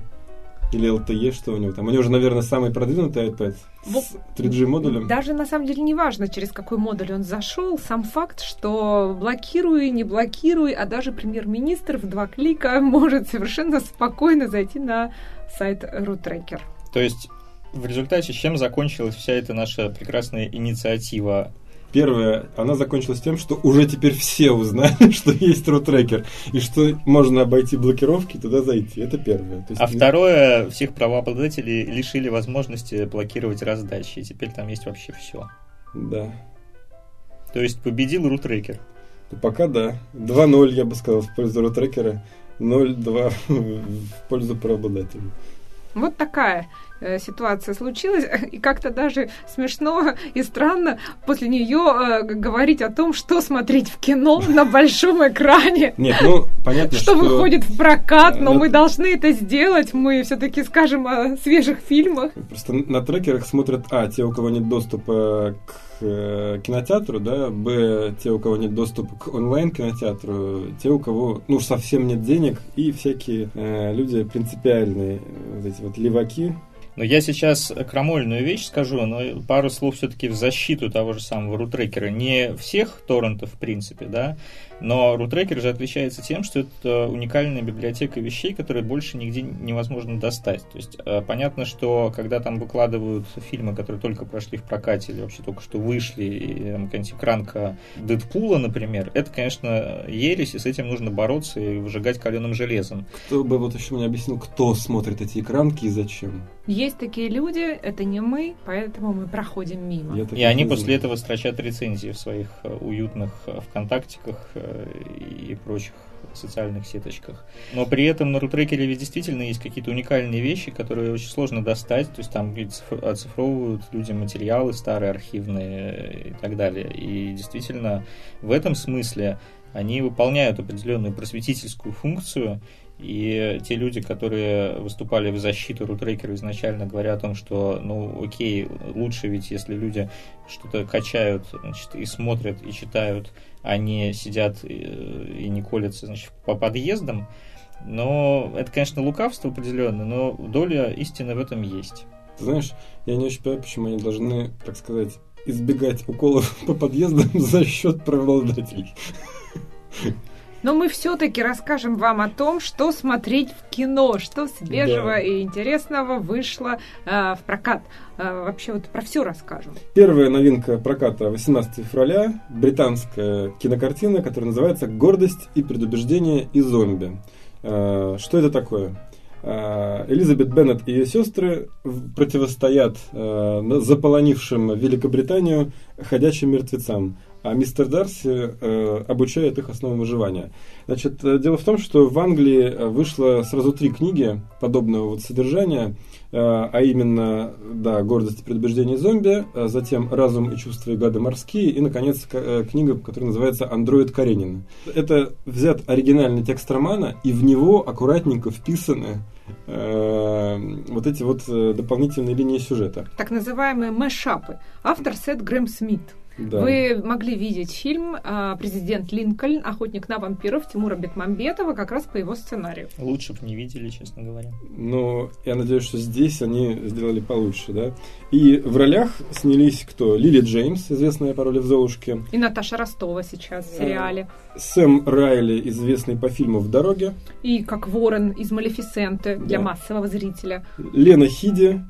Или LTE, что у него там. У него же, наверное, самый продвинутый iPad с 3G модулем. Даже на самом деле не важно, через какой модуль он зашел. Сам факт, что блокируй, не блокируй, а даже премьер-министр в два клика может совершенно спокойно зайти на сайт RootTracker. То есть в результате чем закончилась вся эта наша прекрасная инициатива Первое, она закончилась тем, что уже теперь все узнали, что есть рутрекер, и что можно обойти блокировки и туда зайти. Это первое. есть, а второе, всех правообладателей лишили возможности блокировать раздачи, и теперь там есть вообще все. Да. То есть победил рутрекер. Ну, пока да. 2-0, я бы сказал, в пользу рутрекера, 0-2 в пользу правообладателей. Вот такая ситуация случилась, и как-то даже смешно и странно после нее э, говорить о том, что смотреть в кино на большом экране. Нет, ну, понятно, что... выходит в прокат, но мы должны это сделать, мы все-таки скажем о свежих фильмах. Просто на трекерах смотрят, а, те, у кого нет доступа к э, кинотеатру, да, б, те, у кого нет доступа к онлайн-кинотеатру, те, у кого, ну, совсем нет денег, и всякие э, люди принципиальные, вот эти вот леваки, но я сейчас крамольную вещь скажу, но пару слов все-таки в защиту того же самого рутрекера. Не всех торрентов, в принципе, да, но рутрекер же отличается тем, что это уникальная библиотека вещей, которые больше нигде невозможно достать. То есть э, понятно, что когда там выкладывают фильмы, которые только прошли в прокате или вообще только что вышли, и там какая-нибудь экранка Дэдпула, например, это, конечно, ересь, и с этим нужно бороться и выжигать каленым железом. Кто бы вот еще мне объяснил, кто смотрит эти экранки и зачем? Есть такие люди, это не мы, поэтому мы проходим мимо. И они после этого строчат рецензии в своих э, уютных э, ВКонтактиках и прочих социальных сеточках. Но при этом на рутрекере ведь действительно есть какие-то уникальные вещи, которые очень сложно достать. То есть там оцифровывают люди материалы старые, архивные и так далее. И действительно в этом смысле они выполняют определенную просветительскую функцию, и те люди, которые выступали в защиту рутрекера изначально, говорят о том, что, ну, окей, лучше ведь, если люди что-то качают значит, и смотрят, и читают, а не сидят и, и не колятся значит, по подъездам. Но это, конечно, лукавство определенное, но доля истины в этом есть. Ты знаешь, я не очень понимаю, почему они должны, так сказать, избегать уколов по подъездам за счет правообладателей. Но мы все-таки расскажем вам о том, что смотреть в кино, что свежего да. и интересного вышло э, в прокат. Э, вообще вот про все расскажем. Первая новинка проката 18 февраля. Британская кинокартина, которая называется «Гордость и предубеждение и зомби». Э, что это такое? Э, Элизабет Беннет и ее сестры противостоят э, заполонившим Великобританию ходячим мертвецам а мистер Дарси э, обучает их основам выживания. Значит, дело в том, что в Англии вышло сразу три книги подобного вот содержания, э, а именно, да, «Гордость и предубеждение зомби», а затем «Разум и чувства и гады морские» и, наконец, к, книга, которая называется «Андроид Каренина». Это взят оригинальный текст романа, и в него аккуратненько вписаны Э, вот эти вот э, дополнительные линии сюжета. Так называемые мэшапы. Автор Сет Грэм Смит. Да. Вы могли видеть фильм а, «Президент Линкольн. Охотник на вампиров» Тимура Бекмамбетова как раз по его сценарию. Лучше бы не видели, честно говоря. Но я надеюсь, что здесь они сделали получше, да. И в ролях снялись кто? Лили Джеймс, известная по роли в «Золушке». И Наташа Ростова сейчас в сериале. Сэм Райли, известный по фильму «В дороге». И как Ворон из «Малефисенты» для да. массового зрителя. Лена Хиди,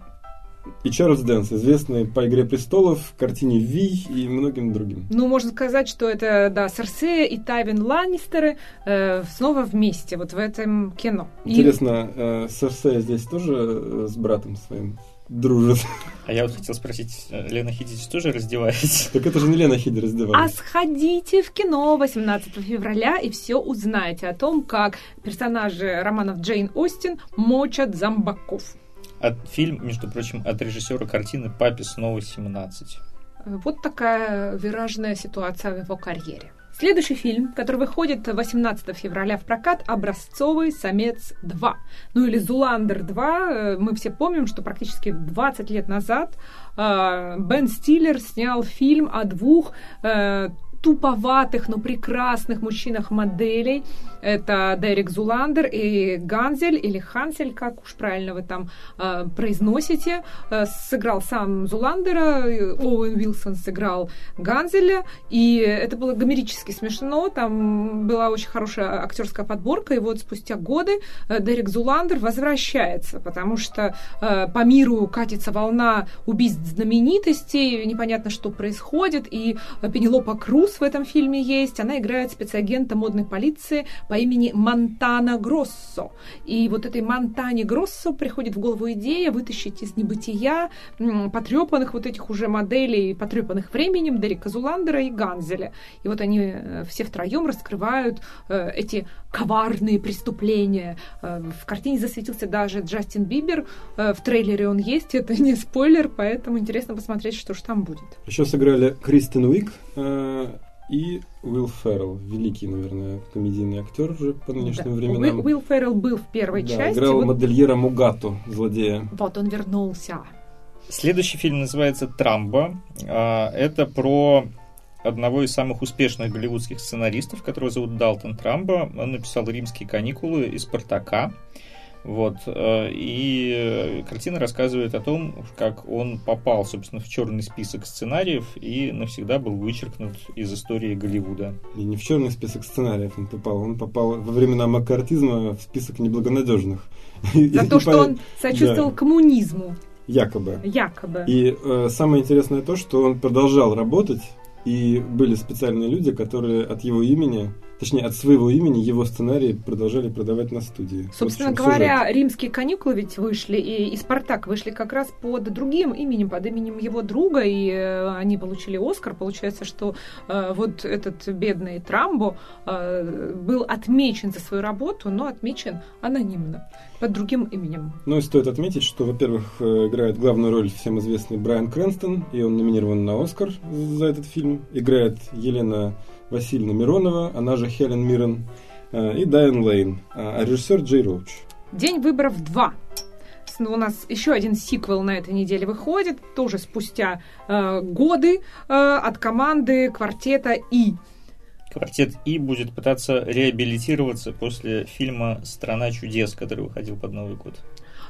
и Чарльз Дэнс, известный по «Игре престолов», картине «Ви» и многим другим. Ну, можно сказать, что это, да, Серсея и Тайвин Ланнистеры э, снова вместе вот в этом кино. Интересно, и... э, Серсея здесь тоже э, с братом своим дружит. А я вот хотел спросить, э, Лена Хиди что, тоже раздевается? Так это же не Лена Хиди раздевается. А сходите в кино 18 февраля и все узнаете о том, как персонажи романов Джейн Остин мочат зомбаков. От, фильм, между прочим, от режиссера картины «Папе снова 17». Вот такая виражная ситуация в его карьере. Следующий фильм, который выходит 18 февраля в прокат, «Образцовый самец 2». Ну или «Зуландер 2». Мы все помним, что практически 20 лет назад э, Бен Стиллер снял фильм о двух э, туповатых, но прекрасных мужчинах-моделей. Это Дерек Зуландер и Ганзель, или Хансель, как уж правильно вы там э, произносите. Э, сыграл сам Зуландера, Оуэн Уилсон сыграл Ганзеля, и это было гомерически смешно, там была очень хорошая актерская подборка, и вот спустя годы э, Дерек Зуландер возвращается, потому что э, по миру катится волна убийств знаменитостей, непонятно, что происходит, и Пенелопа Круз Круз в этом фильме есть. Она играет спецагента модной полиции по имени Монтана Гроссо. И вот этой Монтане Гроссо приходит в голову идея вытащить из небытия потрепанных вот этих уже моделей, потрепанных временем Дерека Зуландера и Ганзеля. И вот они э, все втроем раскрывают э, эти коварные преступления. Э, в картине засветился даже Джастин Бибер. В трейлере он есть, это не спойлер, поэтому интересно посмотреть, что же там будет. Еще сыграли Кристен Уик, и Уилл Феррелл, великий, наверное, комедийный актер уже по нынешним да. временам. Уилл, Феррелл был в первой да, части. играл вот... модельера Мугату, злодея. Вот он вернулся. Следующий фильм называется «Трамбо». А, это про одного из самых успешных голливудских сценаристов, которого зовут Далтон Трамбо. Он написал «Римские каникулы» и «Спартака». Вот. Э, и картина рассказывает о том, как он попал, собственно, в черный список сценариев и навсегда был вычеркнут из истории Голливуда. И не в черный список сценариев он попал, он попал во времена маккартизма в список неблагонадежных. За то, что он сочувствовал коммунизму. Якобы. Якобы. И э, самое интересное то, что он продолжал работать, и были специальные люди, которые от его имени точнее, от своего имени его сценарии продолжали продавать на студии. Собственно вот говоря, сюжет. римские каникулы ведь вышли, и, и Спартак вышли как раз под другим именем, под именем его друга, и э, они получили Оскар. Получается, что э, вот этот бедный Трамбо э, был отмечен за свою работу, но отмечен анонимно, под другим именем. Ну и стоит отметить, что, во-первых, э, играет главную роль всем известный Брайан Крэнстон, и он номинирован на Оскар за этот фильм. Играет Елена Васильевна Миронова, она же Хелен Миррен, э, и Дайан Лейн, а режиссер Джей Роуч. День выборов 2. У нас еще один сиквел на этой неделе выходит, тоже спустя э, годы э, от команды квартета И. Квартет И будет пытаться реабилитироваться после фильма «Страна чудес», который выходил под Новый год.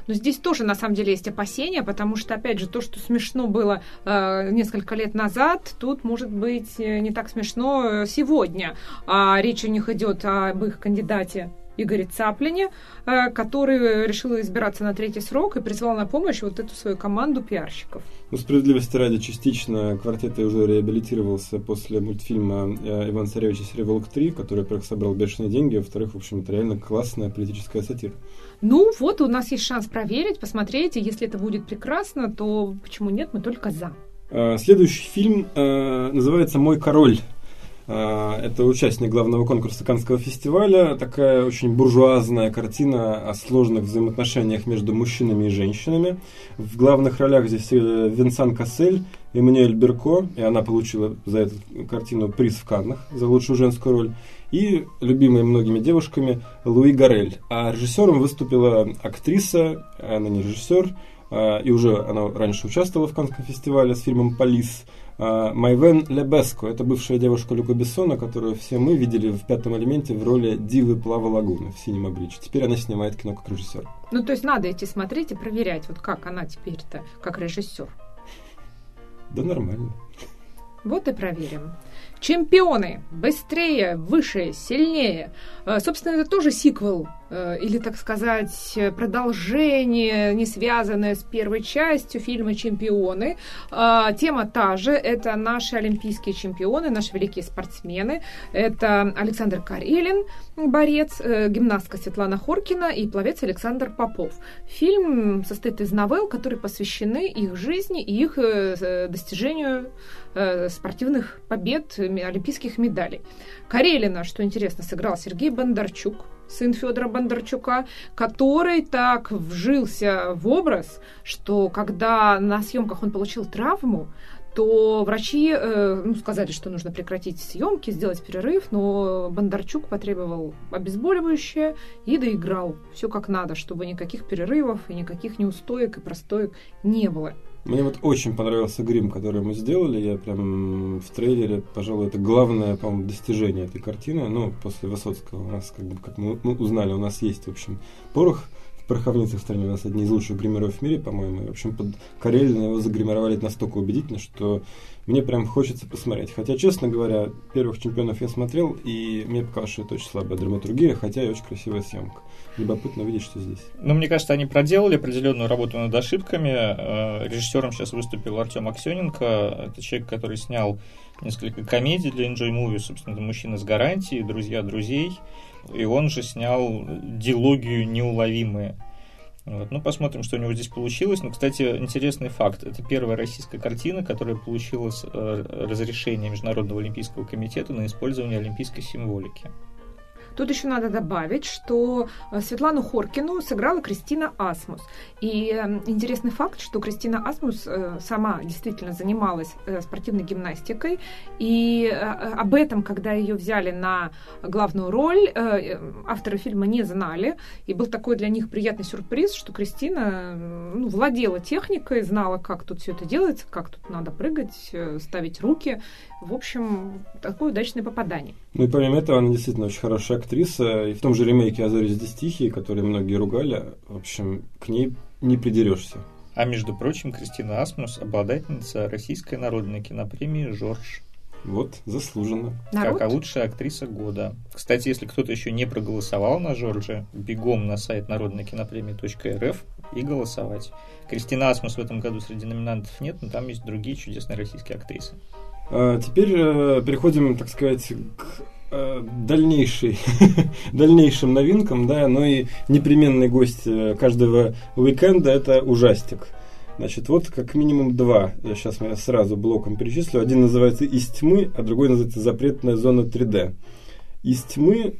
Но здесь тоже, на самом деле, есть опасения, потому что, опять же, то, что смешно было э, несколько лет назад, тут может быть э, не так смешно э, сегодня. А речь у них идет об их кандидате Игоре Цаплине, э, который решил избираться на третий срок и призвал на помощь вот эту свою команду пиарщиков. Ну, справедливости ради, частично квартет уже реабилитировался после мультфильма э, «Иван Царевич и Серый Волк 3», который, во-первых, собрал бешеные деньги, а во-вторых, в общем, это реально классная политическая сатира. Ну, вот у нас есть шанс проверить, посмотреть, и если это будет прекрасно, то почему нет, мы только за. Э, следующий фильм называется «Мой король». А, это участник главного конкурса Канского фестиваля. Такая очень буржуазная картина о сложных взаимоотношениях между мужчинами и женщинами. В главных ролях здесь э, Винсан Кассель, Эммануэль Берко, и она получила за эту картину приз в Каннах за лучшую женскую роль. И любимая многими девушками Луи Гарель. А режиссером выступила актриса, она не режиссер, а, и уже она раньше участвовала в Канском фестивале с фильмом «Полис», Майвен Лебеско. Это бывшая девушка Люка Бессона, которую все мы видели в «Пятом элементе» в роли Дивы Плава Лагуны в «Синема Бридж». Теперь она снимает кино как режиссер. Ну, то есть надо идти смотреть и проверять, вот как она теперь-то, как режиссер. Да нормально. Вот и проверим. Чемпионы. Быстрее, выше, сильнее. Э, собственно, это тоже сиквел Э, или, так сказать, продолжение, не связанное с первой частью фильма «Чемпионы». А, тема та же, это наши олимпийские чемпионы, наши великие спортсмены. Это Александр Карелин, борец, э, гимнастка Светлана Хоркина и пловец Александр Попов. Фильм состоит из новелл, которые посвящены их жизни и их э, спортивных побед, олимпийских медалей. Карелина, что интересно, сыграл Сергей Бондарчук, сын Федора Бондарчука, который так вжился в образ, что когда на съемках он получил травму, то врачи э, ну, сказали, что нужно прекратить съемки, сделать перерыв, но Бондарчук потребовал обезболивающее и доиграл все как надо, чтобы никаких перерывов и никаких неустоек и простоек не было. Мне вот очень понравился грим, который мы сделали. Я прям в трейлере, пожалуй, это главное, по-моему, достижение этой картины. Ну, после Высоцкого у нас, как бы, как мы узнали, у нас есть, в общем, порох пороховницах стране. У нас одни из лучших гримеров в мире, по-моему. В общем, под Карелина его загримировали настолько убедительно, что мне прям хочется посмотреть. Хотя, честно говоря, первых чемпионов я смотрел, и мне показалось, что это очень слабая драматургия, хотя и очень красивая съемка. Любопытно видеть, что здесь. Ну, мне кажется, они проделали определенную работу над ошибками. Э, режиссером сейчас выступил Артем Аксененко. Это человек, который снял несколько комедий для Enjoy Movie, собственно, это «Мужчина с гарантией», «Друзья друзей». И он же снял дилогию «Неуловимые». Вот. Ну, посмотрим, что у него здесь получилось. Но, кстати, интересный факт. Это первая российская картина, которая получила э, разрешение Международного олимпийского комитета на использование олимпийской символики. Тут еще надо добавить, что э, Светлану Хоркину сыграла Кристина Асмус. И эм, интересный факт, что Кристина Асмус э, сама действительно занималась э, спортивной гимнастикой. И об этом, когда ее взяли на главную роль, авторы фильма не знали. И был такой для них приятный сюрприз, что Кристина ну, владела техникой, знала, как тут все это делается, как тут надо прыгать, ставить руки. В общем, такое удачное попадание. Ну и помимо этого, она действительно очень хорошая актриса. И в том же ремейке «А здесь тихие», который многие ругали, в общем, к ней не придерешься. А между прочим, Кристина Асмус – обладательница Российской народной кинопремии «Жорж». Вот, заслуженно. Народ? Как а лучшая актриса года. Кстати, если кто-то еще не проголосовал на Жоржа, бегом на сайт народной кинопремии.рф и голосовать. Кристина Асмус в этом году среди номинантов нет, но там есть другие чудесные российские актрисы. А, теперь э, переходим, так сказать, к э, дальнейшей, дальнейшим новинкам, да, но и непременный гость э, каждого уикенда это ужастик. Значит, вот как минимум два. Я сейчас я сразу блоком перечислю. Один называется «Из тьмы», а другой называется «Запретная зона 3D». «Из тьмы»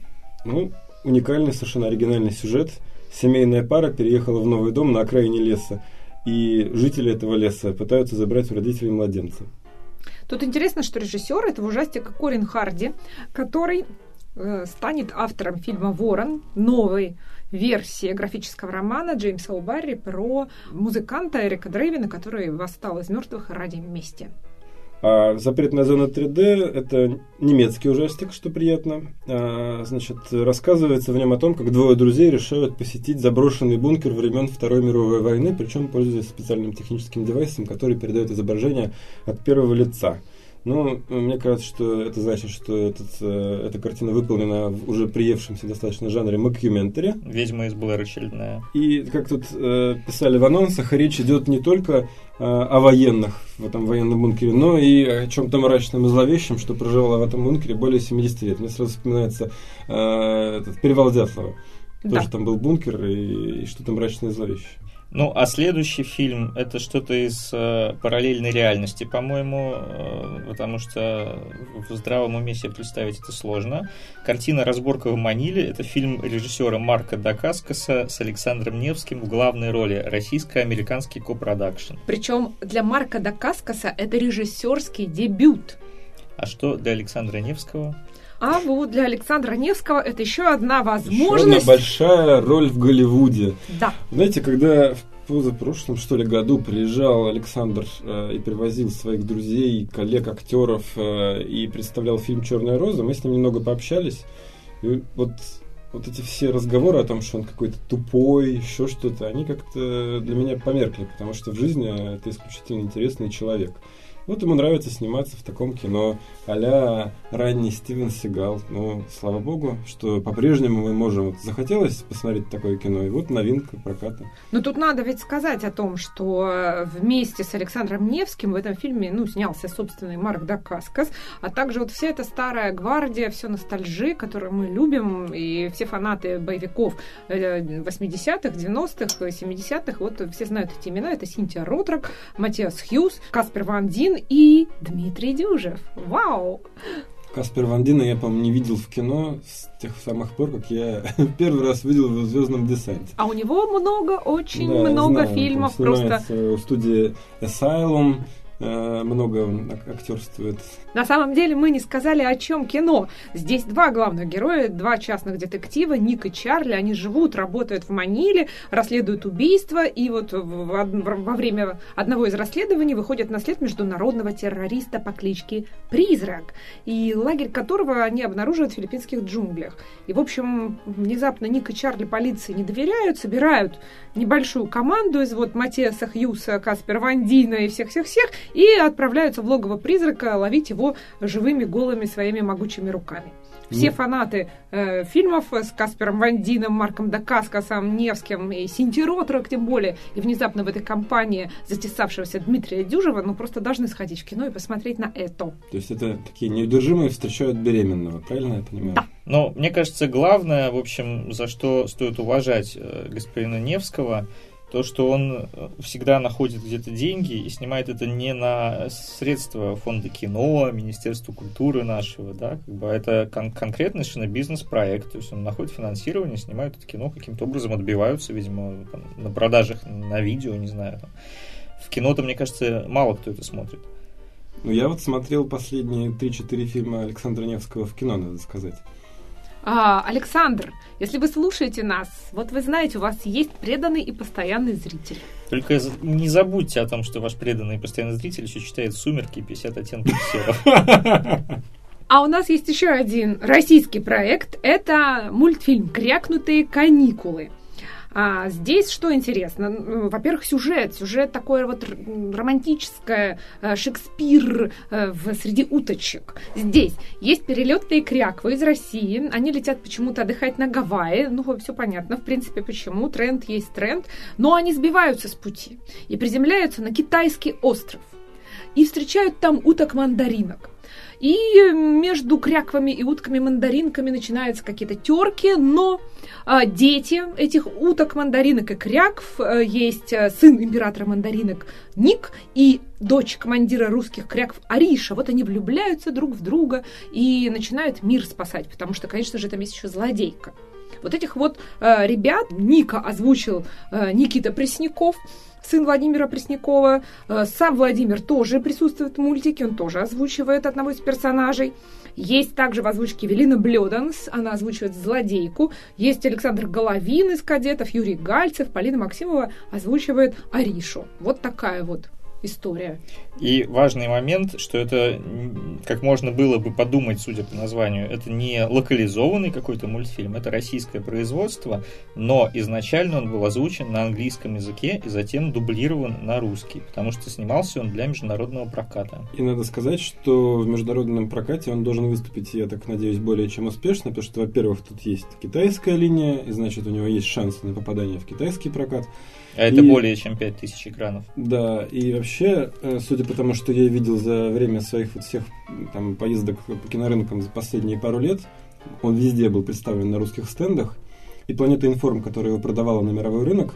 ну, уникальный, совершенно оригинальный сюжет. Семейная пара переехала в новый дом на окраине леса, и жители этого леса пытаются забрать у родителей младенца. Тут интересно, что режиссер этого ужастика Корин Харди, который э, станет автором фильма «Ворон», новой версии графического романа Джеймса О'Барри про музыканта Эрика Дрейвина, который восстал из мертвых ради мести. А «Запретная зона 3D» — это немецкий ужастик, что приятно. А, значит, рассказывается в нем о том, как двое друзей решают посетить заброшенный бункер времен Второй мировой войны, причем пользуясь специальным техническим девайсом, который передает изображение от первого лица — ну, мне кажется, что это значит, что этот, э, эта картина выполнена в уже приевшемся достаточно жанре мокюментари. «Ведьма из Блэр» очередная. И, как тут э, писали в анонсах, речь идет не только э, о военных в этом военном бункере, но и о чем-то мрачном и зловещем, что проживало в этом бункере более 70 лет. Мне сразу вспоминается э, этот «Перевал Дятлова». Да. Тоже там был бункер и, и что-то мрачное и зловещее. Ну, а следующий фильм это что-то из э, параллельной реальности, по-моему, э, потому что в здравом уме себе представить это сложно. Картина «Разборка в Маниле» — это фильм режиссера Марка Дакаскаса с Александром Невским в главной роли, российско-американский копродакшн. Причем для Марка Дакаскаса это режиссерский дебют. А что для Александра Невского? А вот для Александра Невского это еще одна возможность. Еще одна большая роль в Голливуде. Да. Знаете, когда в позапрошлом, что ли, году приезжал Александр э, и привозил своих друзей, коллег, актеров э, и представлял фильм «Черная роза», мы с ним немного пообщались. И вот вот эти все разговоры о том, что он какой-то тупой, еще что-то, они как-то для меня померкли, потому что в жизни это исключительно интересный человек. Вот ему нравится сниматься в таком кино а ранний Стивен Сигал. Ну, слава богу, что по-прежнему мы можем... Вот захотелось посмотреть такое кино, и вот новинка проката. Но тут надо ведь сказать о том, что вместе с Александром Невским в этом фильме ну, снялся собственный Марк Дакаскас, а также вот вся эта старая гвардия, все ностальжи, которую мы любим, и все фанаты боевиков 80-х, 90-х, 70-х, вот все знают эти имена. Это Синтия Ротрак, Матиас Хьюз, Каспер Ван Дин, и Дмитрий Дюжев. Вау! Каспер Ван Дина я, по-моему, не видел в кино с тех самых пор, как я первый раз видел его в «Звездном десанте». А у него много, очень да, много знаю, фильмов. просто в студии Asylum, много он актерствует. На самом деле мы не сказали, о чем кино. Здесь два главных героя, два частных детектива, Ник и Чарли. Они живут, работают в Маниле, расследуют убийства, и вот во время одного из расследований выходят на след международного террориста по кличке Призрак, и лагерь которого они обнаруживают в филиппинских джунглях. И, в общем, внезапно Ник и Чарли полиции не доверяют, собирают небольшую команду из вот Матеса Хьюса, Каспер Вандина и всех-всех-всех, и отправляются в логово призрака ловить его живыми голыми своими могучими руками. Все ну. фанаты э, фильмов с Каспером Вандином, Марком Дакаскасом, Невским и Синтиротрок, тем более, и внезапно в этой компании затесавшегося Дмитрия Дюжева, ну просто должны сходить в кино и посмотреть на это. То есть это такие неудержимые встречают беременного, правильно я понимаю? Да. Но мне кажется, главное, в общем, за что стоит уважать э, господина Невского, то, что он э, всегда находит где-то деньги и снимает это не на средства фонда кино, Министерства культуры нашего, да, как бы это кон- конкретный совершенно бизнес-проект, то есть он находит финансирование, снимает это кино, каким-то образом отбиваются, видимо, там, на продажах на видео, не знаю, там. В кино-то, мне кажется, мало кто это смотрит. Ну, я вот смотрел последние 3-4 фильма Александра Невского в кино, надо сказать. А, Александр, если вы слушаете нас, вот вы знаете, у вас есть преданный и постоянный зритель. Только не забудьте о том, что ваш преданный и постоянный зритель еще читает «Сумерки» и 50 оттенков серого. А у нас есть еще один российский проект. Это мультфильм «Крякнутые каникулы». А здесь что интересно? Во-первых, сюжет. Сюжет такой вот романтическое, э, Шекспир э, в среди уточек. Здесь есть перелетные кряквы из России. Они летят почему-то отдыхать на Гавайи. Ну, все понятно, в принципе, почему. Тренд есть тренд. Но они сбиваются с пути и приземляются на китайский остров. И встречают там уток-мандаринок. И между кряквами и утками-мандаринками начинаются какие-то терки, но дети этих уток мандаринок и крякв, а, есть а, сын императора мандаринок Ник и дочь командира русских крякв Ариша. Вот они влюбляются друг в друга и начинают мир спасать, потому что, конечно же, там есть еще злодейка. Вот этих вот э, ребят Ника озвучил э, Никита Пресняков, сын Владимира Преснякова. Э, сам Владимир тоже присутствует в мультике, он тоже озвучивает одного из персонажей. Есть также в озвучке Велина Блёданс, она озвучивает злодейку. Есть Александр Головин из кадетов, Юрий Гальцев, Полина Максимова озвучивает Аришу. Вот такая вот история. И важный момент, что это, как можно было бы подумать, судя по названию, это не локализованный какой-то мультфильм, это российское производство, но изначально он был озвучен на английском языке и затем дублирован на русский, потому что снимался он для международного проката. И надо сказать, что в международном прокате он должен выступить, я так надеюсь, более чем успешно, потому что, во-первых, тут есть китайская линия, и значит, у него есть шансы на попадание в китайский прокат. А это и, более чем 5000 экранов. Да, и вообще, э, судя по тому, что я видел за время своих вот всех там, поездок по кинорынкам за последние пару лет, он везде был представлен на русских стендах, и Планета Информ, которая его продавала на мировой рынок,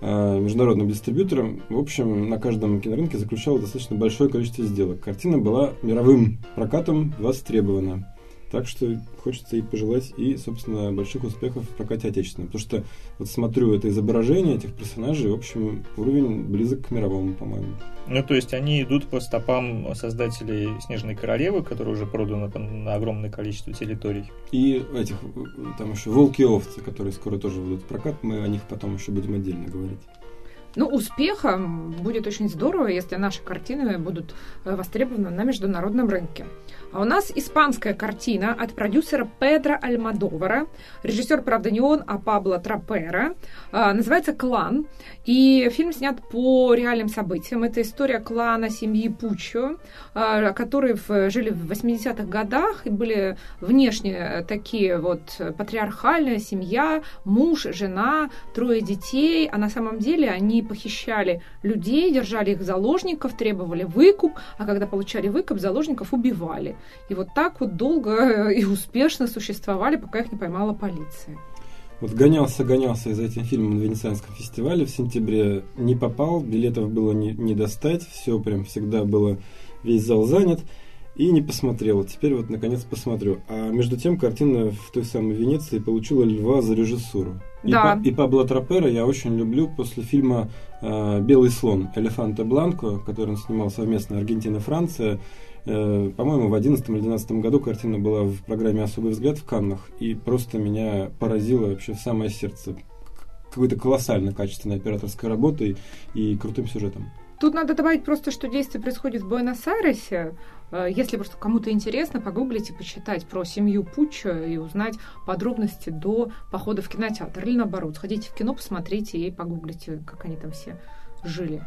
э, международным дистрибьютором, в общем, на каждом кинорынке заключала достаточно большое количество сделок. Картина была мировым прокатом востребована. Так что хочется ей пожелать и, собственно, больших успехов в прокате отечественном. Потому что вот смотрю это изображение этих персонажей, в общем, уровень близок к мировому, по-моему. Ну, то есть они идут по стопам создателей «Снежной королевы», которая уже продана на огромное количество территорий. И этих, там еще «Волки и овцы», которые скоро тоже выйдут в прокат. Мы о них потом еще будем отдельно говорить. Ну, успеха будет очень здорово, если наши картины будут э, востребованы на международном рынке. А у нас испанская картина от продюсера Педро Альмадовара. Режиссер, правда, не он, а Пабло Трапера. А, называется «Клан». И фильм снят по реальным событиям. Это история клана семьи Пучо, а, которые в, жили в 80-х годах и были внешне такие вот патриархальная семья, муж, жена, трое детей. А на самом деле они похищали людей, держали их заложников, требовали выкуп, а когда получали выкуп, заложников убивали. И вот так вот долго и успешно существовали, пока их не поймала полиция. Вот гонялся-гонялся за этим фильмом на Венецианском фестивале в сентябре, не попал, билетов было не, не достать, все прям всегда было, весь зал занят, и не посмотрел. Теперь вот наконец посмотрю. А между тем картина в той самой Венеции получила льва за режиссуру. Да. И, и Пабло Трапера я очень люблю после фильма э, «Белый слон» Элефанта Бланко, который он снимал совместно Аргентина-Франция. Э, по-моему, в 2011 или 2012 году картина была в программе «Особый взгляд» в Каннах, и просто меня поразило вообще в самое сердце какой-то колоссально качественной операторской работой и крутым сюжетом. Тут надо добавить просто, что действие происходит в Буэнос-Айресе. Э, если просто кому-то интересно, погуглите, почитать про семью Пуча и узнать подробности до похода в кинотеатр. Или наоборот, сходите в кино, посмотрите и погуглите, как они там все жили.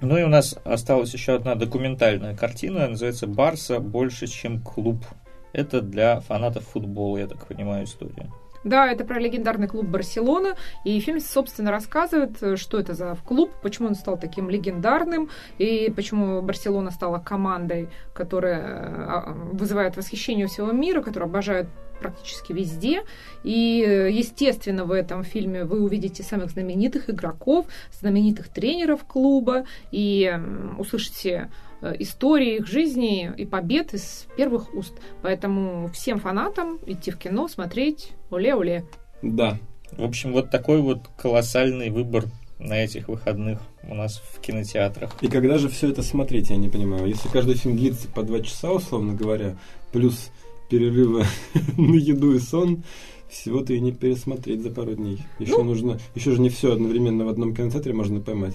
Ну и у нас осталась еще одна документальная картина, называется «Барса больше, чем клуб». Это для фанатов футбола, я так понимаю, история. Да, это про легендарный клуб Барселона. И фильм, собственно, рассказывает, что это за клуб, почему он стал таким легендарным, и почему Барселона стала командой, которая а, вызывает восхищение всего мира, которую обожают практически везде. И, естественно, в этом фильме вы увидите самых знаменитых игроков, знаменитых тренеров клуба и услышите э, истории их жизни и побед из первых уст. Поэтому всем фанатам идти в кино, смотреть Оле-оле. Да. В общем, вот такой вот колоссальный выбор на этих выходных у нас в кинотеатрах. И когда же все это смотреть, я не понимаю. Если каждый фильм длится по два часа, условно говоря, плюс перерывы на еду и сон, всего-то и не пересмотреть за пару дней. Еще ну, нужно, еще же не все одновременно в одном кинотеатре можно поймать.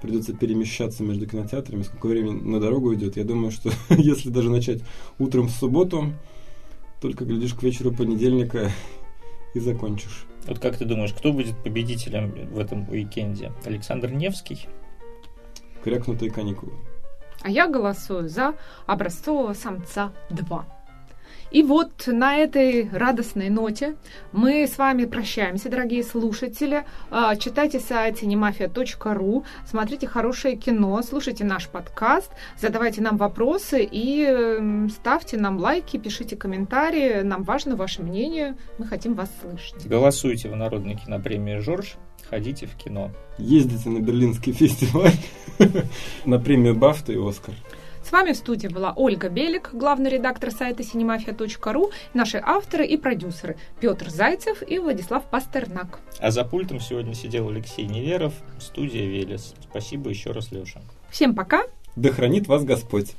Придется перемещаться между кинотеатрами, сколько времени на дорогу идет. Я думаю, что если даже начать утром в субботу, только глядишь к вечеру понедельника и закончишь. Вот как ты думаешь, кто будет победителем в этом уикенде? Александр Невский? Крякнутые каникулы. А я голосую за образцового самца 2. И вот на этой радостной ноте мы с вами прощаемся, дорогие слушатели. А, читайте сайт cinemafia.ru, смотрите хорошее кино, слушайте наш подкаст, задавайте нам вопросы и ставьте нам лайки, пишите комментарии. Нам важно ваше мнение, мы хотим вас слышать. Голосуйте в Народной кинопремии «Жорж», ходите в кино. Ездите на Берлинский фестиваль, на премию «Бафта» и «Оскар». С вами в студии была Ольга Белик, главный редактор сайта cinemafia.ru, наши авторы и продюсеры Петр Зайцев и Владислав Пастернак. А за пультом сегодня сидел Алексей Неверов, студия Велес. Спасибо еще раз, Леша. Всем пока. Да хранит вас Господь.